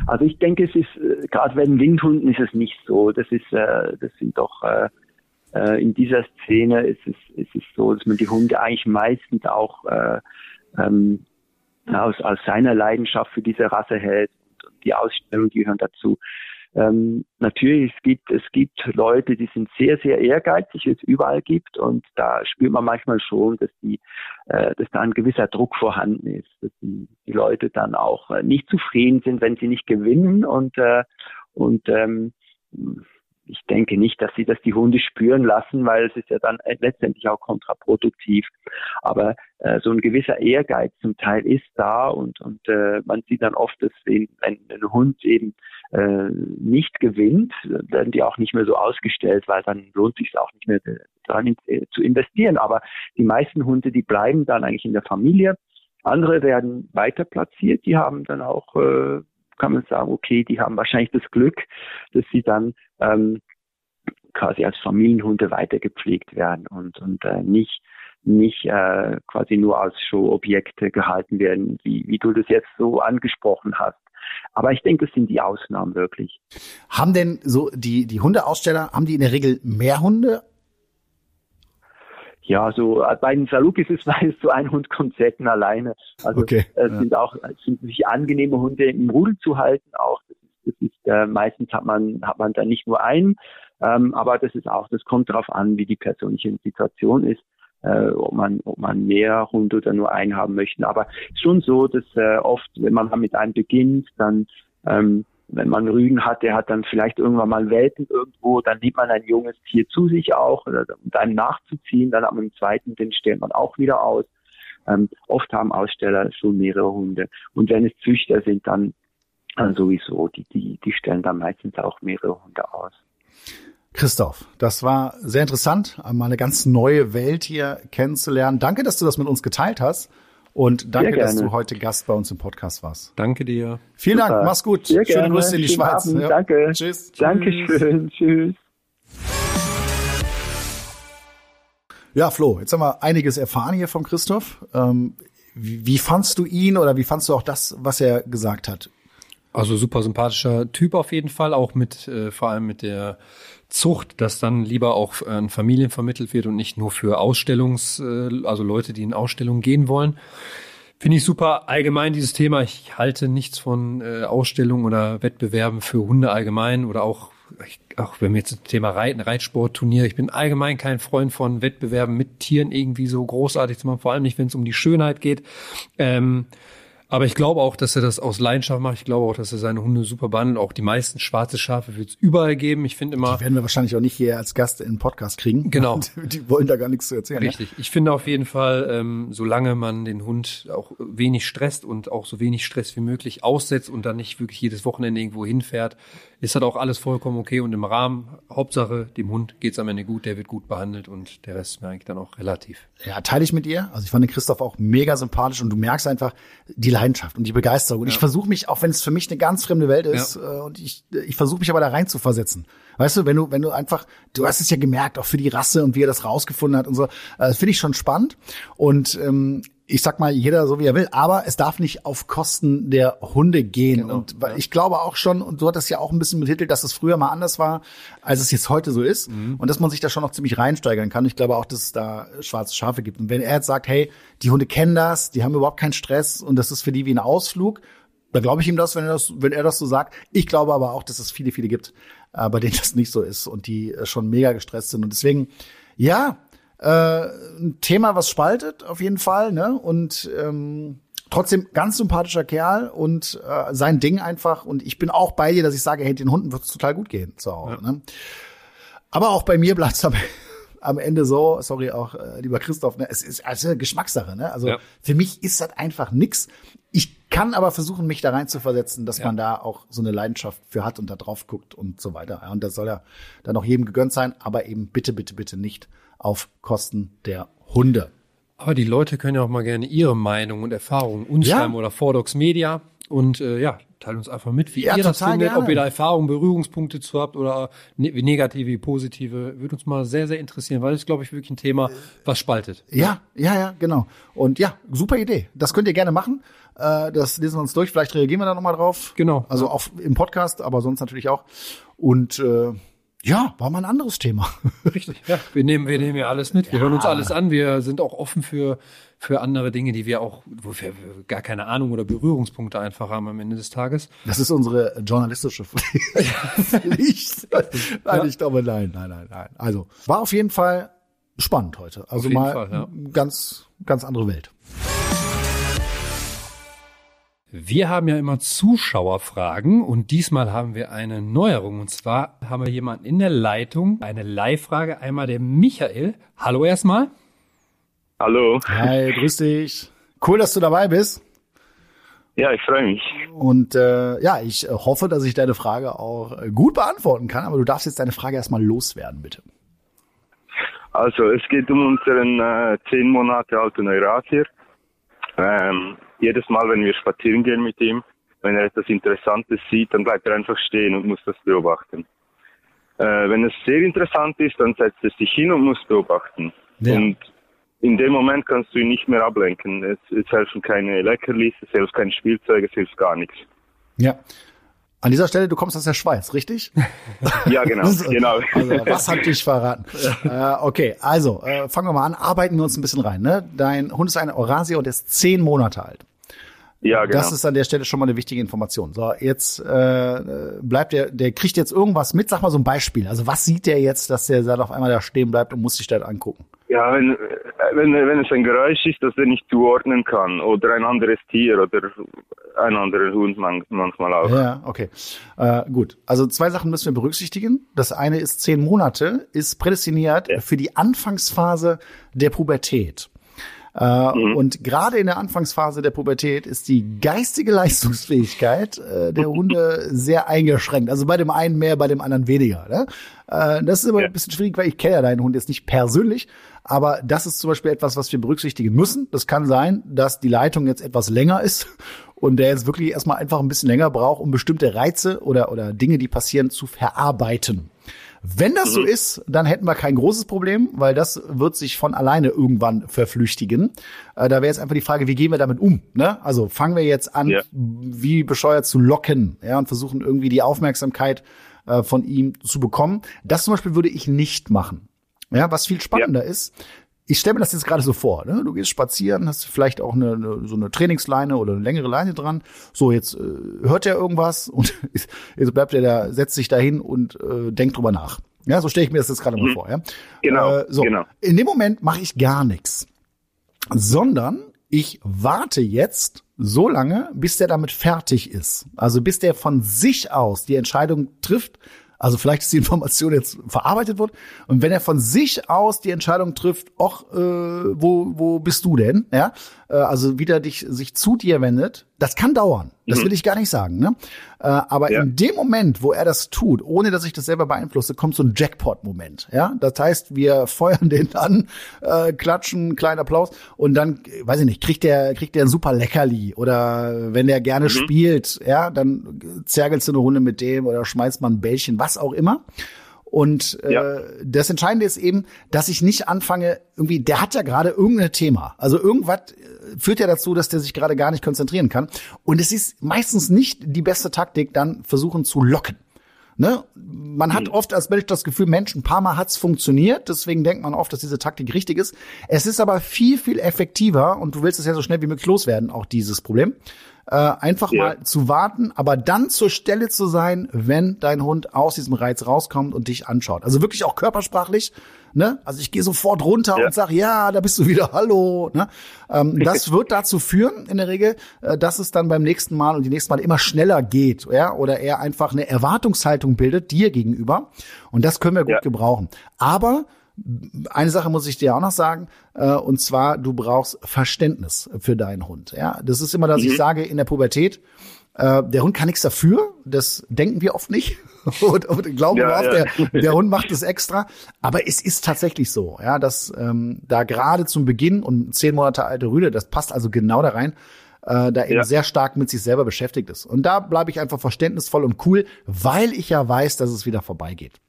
Also ich denke, es ist, äh, gerade bei den Windhunden ist es nicht so. Das ist, äh, das sind doch, äh, äh, in dieser Szene ist es, ist es so, dass man die Hunde eigentlich meistens auch äh, ähm, aus, aus seiner Leidenschaft für diese Rasse hält. Und die Ausstellungen gehören dazu. Ähm, natürlich, es gibt, es gibt Leute, die sind sehr, sehr ehrgeizig, wie es überall gibt. Und da spürt man manchmal schon, dass die, äh, dass da ein gewisser Druck vorhanden ist, dass die, die Leute dann auch äh, nicht zufrieden sind, wenn sie nicht gewinnen und, äh, und ähm, ich denke nicht, dass sie das die Hunde spüren lassen, weil es ist ja dann letztendlich auch kontraproduktiv. Aber äh, so ein gewisser Ehrgeiz zum Teil ist da und, und äh, man sieht dann oft, dass wenn, wenn ein Hund eben äh, nicht gewinnt, werden die auch nicht mehr so ausgestellt, weil dann lohnt sich auch nicht mehr daran äh, zu investieren. Aber die meisten Hunde, die bleiben dann eigentlich in der Familie. Andere werden weiter platziert, die haben dann auch äh, kann man sagen, okay, die haben wahrscheinlich das Glück, dass sie dann ähm, quasi als Familienhunde weitergepflegt werden und, und äh, nicht nicht äh, quasi nur als Showobjekte gehalten werden, wie, wie du das jetzt so angesprochen hast. Aber ich denke, das sind die Ausnahmen wirklich. Haben denn so die, die Hundeaussteller, haben die in der Regel mehr Hunde ja, so äh, bei den Salukis ist *laughs* meist so ein Hund kommt selten alleine. Also okay, es ja. sind auch es sind sich angenehme Hunde im Rudel zu halten. Auch das ist, das ist äh, meistens hat man hat man da nicht nur einen, ähm, aber das ist auch das kommt darauf an, wie die persönliche Situation ist. Äh, ob man ob man mehr Hunde oder nur einen haben möchte. Aber schon so, dass äh, oft, wenn man mit einem beginnt, dann ähm, wenn man Rüden hat, der hat dann vielleicht irgendwann mal Welpen irgendwo, dann nimmt man ein junges Tier zu sich auch, um dann nachzuziehen, dann einen zweiten, den stellt man auch wieder aus. Ähm, oft haben Aussteller schon mehrere Hunde. Und wenn es Züchter sind, dann, dann sowieso, die, die, die stellen dann meistens auch mehrere Hunde aus. Christoph, das war sehr interessant, mal eine ganz neue Welt hier kennenzulernen. Danke, dass du das mit uns geteilt hast. Und danke, dass du heute Gast bei uns im Podcast warst. Danke dir. Vielen Super. Dank, mach's gut. Sehr Schöne Grüße in die Schönen Schweiz. Ja. Danke. Tschüss. Dankeschön. Tschüss. Ja, Flo, jetzt haben wir einiges erfahren hier von Christoph. Ähm, wie, wie fandst du ihn oder wie fandst du auch das, was er gesagt hat? Also super sympathischer Typ auf jeden Fall, auch mit äh, vor allem mit der Zucht, dass dann lieber auch an Familien vermittelt wird und nicht nur für Ausstellungs, äh, also Leute, die in Ausstellungen gehen wollen. Finde ich super allgemein dieses Thema. Ich halte nichts von äh, Ausstellungen oder Wettbewerben für Hunde allgemein oder auch, auch wenn wir jetzt das Thema Reiten, Reitsportturnier. Ich bin allgemein kein Freund von Wettbewerben mit Tieren irgendwie so großartig zu machen, vor allem nicht, wenn es um die Schönheit geht. Ähm, aber ich glaube auch, dass er das aus Leidenschaft macht. Ich glaube auch, dass er seine Hunde super behandelt. Auch die meisten schwarze Schafe wird es überall geben. Ich finde immer. Die werden wir wahrscheinlich auch nicht hier als Gast in den Podcast kriegen. Genau. *laughs* Die wollen da gar nichts zu erzählen. Richtig. Ja? Ich finde auf jeden Fall, ähm, solange man den Hund auch wenig stresst und auch so wenig Stress wie möglich aussetzt und dann nicht wirklich jedes Wochenende irgendwo hinfährt, ist das auch alles vollkommen okay und im Rahmen. Hauptsache, dem Hund geht's am Ende gut, der wird gut behandelt und der Rest ist mir eigentlich dann auch relativ. Ja, teile ich mit ihr. Also ich fand den Christoph auch mega sympathisch und du merkst einfach die Leidenschaft und die Begeisterung. Und ja. ich versuche mich, auch wenn es für mich eine ganz fremde Welt ist, ja. Äh, und ich, ich versuche mich aber da rein zu versetzen. Weißt du, wenn du, wenn du einfach, du hast es ja gemerkt, auch für die Rasse und wie er das rausgefunden hat und so, äh, das finde ich schon spannend. Und ähm, ich sag mal, jeder so wie er will, aber es darf nicht auf Kosten der Hunde gehen. Genau, und weil ja. ich glaube auch schon, und du hattest ja auch ein bisschen betitelt, dass es früher mal anders war, als es jetzt heute so ist. Mhm. Und dass man sich da schon noch ziemlich reinsteigern kann. Ich glaube auch, dass es da schwarze Schafe gibt. Und wenn er jetzt sagt, hey, die Hunde kennen das, die haben überhaupt keinen Stress und das ist für die wie ein Ausflug, dann glaube ich ihm das, wenn er das, wenn er das so sagt. Ich glaube aber auch, dass es viele, viele gibt, äh, bei denen *laughs* das nicht so ist und die äh, schon mega gestresst sind. Und deswegen, ja, äh, ein Thema, was spaltet, auf jeden Fall, ne? Und ähm, trotzdem ganz sympathischer Kerl und äh, sein Ding einfach. Und ich bin auch bei dir, dass ich sage, hey, den Hunden wird's total gut gehen zu Hause. Ja. Ne? Aber auch bei mir bleibt's dabei. *laughs* am Ende so, sorry auch, äh, lieber Christoph, ne, es ist also Geschmackssache, ne? Also Ja. für mich ist das einfach nix. Ich kann aber versuchen, mich da rein zu versetzen, dass Ja. man da auch so eine Leidenschaft für hat und da drauf guckt und so weiter. Und das soll ja dann auch jedem gegönnt sein, aber eben bitte, bitte, bitte nicht auf Kosten der Hunde. Aber die Leute können ja auch mal gerne ihre Meinung und Erfahrungen uns Ja. schreiben oder Vordocs Media und äh, ja, teilen uns einfach mit, wie Ja, ihr das findet, gerne. ob ihr da Erfahrungen, Berührungspunkte zu habt oder ne wie negative, wie positive, würde uns mal sehr, sehr interessieren, weil das ist, glaube ich, wirklich ein Thema, was spaltet. Ja, ja, ja, genau. Und ja, super Idee. Das könnt ihr gerne machen. Äh, das lesen wir uns durch. Vielleicht reagieren wir da nochmal drauf. Genau. Also auch im Podcast, aber sonst natürlich auch. Und äh, ja, war mal ein anderes Thema. *laughs* Richtig. Ja, wir nehmen, wir nehmen ja alles mit. Wir hören uns alles an. Wir sind auch offen für, für andere Dinge, die wir auch, wo wir gar keine Ahnung oder Berührungspunkte einfach haben am Ende des Tages. Das ist unsere journalistische Pflicht. *laughs* Nein, ich glaube, nein, nein, nein, nein. Also war auf jeden Fall spannend heute. Also mal Fall, ja. ganz, ganz andere Welt. Wir haben ja immer Zuschauerfragen und diesmal haben wir eine Neuerung. Und zwar haben wir jemanden in der Leitung, eine Live-Frage. Einmal der Michael. Hallo erstmal. Hallo. Hi, grüß dich. Cool, dass du dabei bist. Ja, ich freue mich. Und äh, ja, ich hoffe, dass ich deine Frage auch gut beantworten kann, aber du darfst jetzt deine Frage erstmal loswerden, bitte. Also, es geht um unseren äh, zehn Monate alten Eurasier. Ähm, jedes Mal, wenn wir spazieren gehen mit ihm, wenn er etwas Interessantes sieht, dann bleibt er einfach stehen und muss das beobachten. Äh, wenn es sehr interessant ist, dann setzt er sich hin und muss beobachten. Ja. Und in dem Moment kannst du ihn nicht mehr ablenken. Es, es helfen keine Leckerlis, es hilft kein Spielzeug, es hilft gar nichts. Ja. An dieser Stelle, du kommst aus der Schweiz, richtig? *laughs* Ja, genau, *laughs* genau. Also, was hat dich verraten? *laughs* äh, okay, also äh, fangen wir mal an, arbeiten wir uns ein bisschen rein. Ne? Dein Hund ist ein Eurasier und ist zehn Monate alt. Ja, genau. Das ist an der Stelle schon mal eine wichtige Information. So, jetzt äh, bleibt der, der kriegt jetzt irgendwas mit. Sag mal so ein Beispiel. Also was sieht der jetzt, dass der dann auf einmal da stehen bleibt und muss sich das angucken? Ja, wenn, wenn, wenn es ein Geräusch ist, das er nicht zuordnen kann, oder ein anderes Tier oder ein anderer Hund man, manchmal auch. Ja, okay. Äh, gut. Also zwei Sachen müssen wir berücksichtigen. Das eine ist zehn Monate, ist prädestiniert für die Anfangsphase der Pubertät. Äh, Und gerade in der Anfangsphase der Pubertät ist die geistige *laughs* Leistungsfähigkeit äh, der Hunde sehr eingeschränkt. Also bei dem einen mehr, bei dem anderen weniger. Ne? Äh, das ist immer Ja. ein bisschen schwierig, weil ich kenne ja deinen Hund jetzt nicht persönlich. Aber das ist zum Beispiel etwas, was wir berücksichtigen müssen. Das kann sein, dass die Leitung jetzt etwas länger ist *laughs* und der jetzt wirklich erstmal einfach ein bisschen länger braucht, um bestimmte Reize oder, oder Dinge, die passieren, zu verarbeiten. Wenn das so ist, dann hätten wir kein großes Problem, weil das wird sich von alleine irgendwann verflüchtigen. Äh, da wäre jetzt einfach die Frage, wie gehen wir damit um? Ne? Also fangen wir jetzt an, Ja. wie bescheuert zu locken, ja, und versuchen irgendwie die Aufmerksamkeit äh, von ihm zu bekommen. Das zum Beispiel würde ich nicht machen. Ja, was viel spannender ist, ich stelle mir das jetzt gerade so vor, ne? Du gehst spazieren, hast vielleicht auch eine, eine, so eine Trainingsleine oder eine längere Leine dran. So, jetzt äh, hört er irgendwas und *laughs* jetzt bleibt er da, setzt sich da hin und äh, denkt drüber nach. Ja, so stelle ich mir das jetzt gerade mal vor, ja. Genau, Äh, so. genau. In dem Moment mache ich gar nichts, sondern ich warte jetzt so lange, bis der damit fertig ist. Also bis der von sich aus die Entscheidung trifft, also vielleicht ist die *laughs* Information jetzt verarbeitet worden. Und wenn er von sich aus die Entscheidung trifft, ach, äh, wo, wo bist du denn? Ja, äh, also wieder dich sich zu dir wendet, das kann dauern. Das will ich gar nicht sagen. Ne? Äh, aber Ja. in dem Moment, wo er das tut, ohne dass ich das selber beeinflusse, kommt so ein Jackpot-Moment. Ja, das heißt, wir *laughs* feuern den an, äh, klatschen, kleinen Applaus und dann, weiß ich nicht, kriegt der kriegt der ein super Leckerli oder wenn der gerne spielt, ja, dann zergelst du eine Runde mit dem oder schmeißt mal ein Bällchen, was auch immer. Und äh, Ja. das Entscheidende ist eben, dass ich nicht anfange, irgendwie, der hat ja gerade irgendein Thema. Also irgendwas äh, führt ja dazu, dass der sich gerade gar nicht konzentrieren kann. Und es ist meistens nicht die beste Taktik, dann versuchen zu locken. Ne? Man hat oft als Mensch das Gefühl, Mensch, ein paar Mal hat's funktioniert, deswegen denkt man oft, dass diese Taktik richtig ist. Es ist aber viel, viel effektiver und du willst es ja so schnell wie möglich loswerden, auch dieses Problem. Äh, einfach Ja. mal zu warten, aber dann zur Stelle zu sein, wenn dein Hund aus diesem Reiz rauskommt und dich anschaut. Also wirklich auch körpersprachlich. Ne? Also ich gehe sofort runter Ja. und sag, ja, da bist du wieder, *laughs* hallo. Ne? Ähm, das *laughs* wird dazu führen, in der Regel, äh, dass es dann beim nächsten Mal und die nächsten Mal immer schneller geht, ja, oder er einfach eine Erwartungshaltung bildet dir gegenüber. Und das können wir gut Ja. gebrauchen. Aber eine Sache muss ich dir auch noch sagen, äh, und zwar, du brauchst Verständnis für deinen Hund. Ja, das ist immer, dass ich sage, in der Pubertät, äh, der Hund kann nichts dafür, das denken wir oft nicht *laughs* und, und glauben Ja, wir oft, ja. der, der Hund macht es extra. Aber es ist tatsächlich so, ja, dass ähm, da gerade zum Beginn und zehn Monate alte Rüde, das passt also genau da rein, äh, da eben Ja. sehr stark mit sich selber beschäftigt ist. Und da bleibe ich einfach verständnisvoll und cool, weil ich ja weiß, dass es wieder vorbeigeht.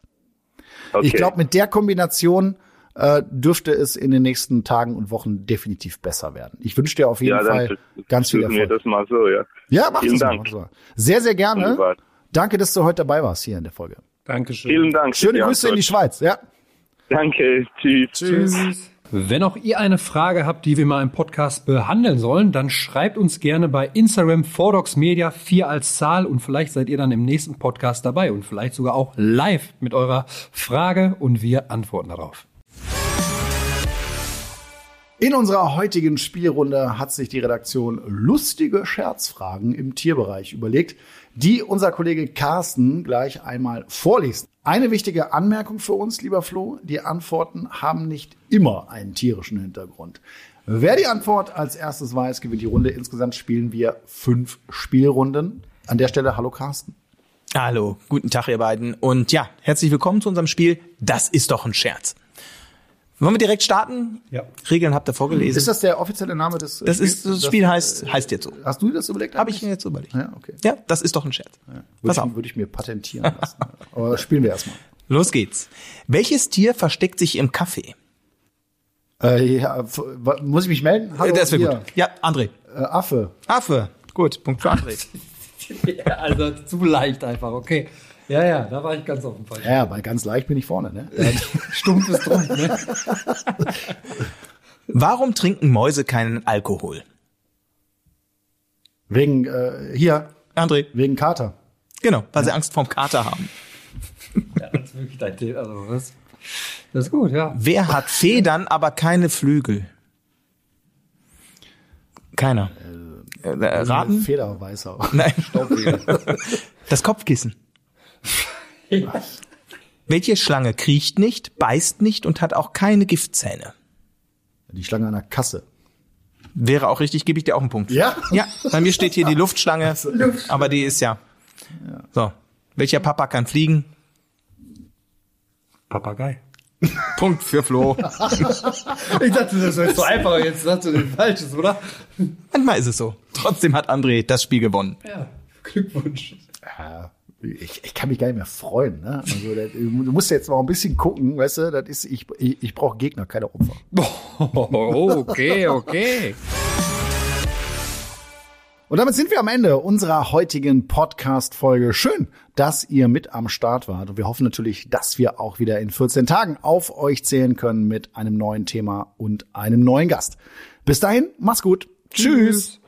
Okay. Ich glaube, mit der Kombination äh, dürfte es in den nächsten Tagen und Wochen definitiv besser werden. Ich wünsche dir auf jeden ja, Fall ganz viel Erfolg. das mal so, ja. Ja, mach Vielen das mal. Dank. So. Sehr, sehr gerne. Danke, dass du heute dabei warst hier in der Folge. Dankeschön. Vielen Dank. Schöne Grüße in die. Schweiz. Ja. Danke. Tschüss. Tschüss. Wenn auch ihr eine Frage habt, die wir mal im Podcast behandeln sollen, dann schreibt uns gerne bei Instagram Media 4 als Zahl und vielleicht seid ihr dann im nächsten Podcast dabei und vielleicht sogar auch live mit eurer Frage und wir antworten darauf. In unserer heutigen Spielrunde hat sich die Redaktion lustige Scherzfragen im Tierbereich überlegt, die unser Kollege Carsten gleich einmal vorliest. Eine wichtige Anmerkung für uns, lieber Flo, die Antworten haben nicht immer einen tierischen Hintergrund. Wer die Antwort als erstes weiß, gewinnt die Runde. Insgesamt spielen wir fünf Spielrunden. An der Stelle, hallo Carsten. Hallo, guten Tag ihr beiden und ja, herzlich willkommen zu unserem Spiel Das ist doch ein Scherz. Wollen wir direkt starten? Ja. Regeln habt ihr vorgelesen. Ist das der offizielle Name des das Spiels? ist das Spiel heißt heißt jetzt so. Hast du dir das überlegt? Habe ich mir jetzt überlegt. Ja, okay. Ja, das ist doch ein Scherz. Würde Pass auf. ich, würde ich mir patentieren lassen. *laughs* Aber spielen wir erstmal. Los geht's. Welches Tier versteckt sich im Kaffee? Äh, ja, muss ich mich melden? Hallo, das wäre gut. Ja, André. Äh, Affe. Affe. Gut, Punkt für André. *laughs* Ja, also zu leicht einfach, okay. Ja, ja, da war ich ganz auf dem Fall. Ja, ja, bei ganz leicht bin ich vorne, ne? *laughs* Stumpf ist Trumpf, ne? *laughs* Warum trinken Mäuse keinen Alkohol? Wegen, äh, hier, André. wegen Kater. Genau, weil sie Angst vorm Kater haben. *laughs* Ja, das ist wirklich dein Thema. Also, das, das ist gut, ja. Wer hat Federn, aber keine Flügel? Keiner. Äh, äh, raten? Federweißer. Nein. Das Kopfkissen. Welche Schlange kriecht nicht, beißt nicht und hat auch keine Giftzähne? Die Schlange an der Kasse. Wäre auch richtig, gebe ich dir auch einen Punkt. Ja? Ja, bei mir steht hier die *laughs* Luftschlange, aber die ist ja. So. Welcher Papa kann fliegen? Papagei. Punkt für Flo. *laughs* Ich dachte, das wäre so einfach. Jetzt sagst du den Falsches, oder? Manchmal ist es so. Trotzdem hat André das Spiel gewonnen. Ja. Glückwunsch. Ja, ich, ich kann mich gar nicht mehr freuen, ne? Also, das, du musst jetzt mal ein bisschen gucken, weißt du, das ist, ich, ich, ich brauche Gegner, keine Opfer. Oh, *laughs* okay, okay. Und damit sind wir am Ende unserer heutigen Podcast-Folge. Schön, dass ihr mit am Start wart. Und wir hoffen natürlich, dass wir auch wieder in 14 Tagen auf euch zählen können mit einem neuen Thema und einem neuen Gast. Bis dahin, mach's gut. Tschüss.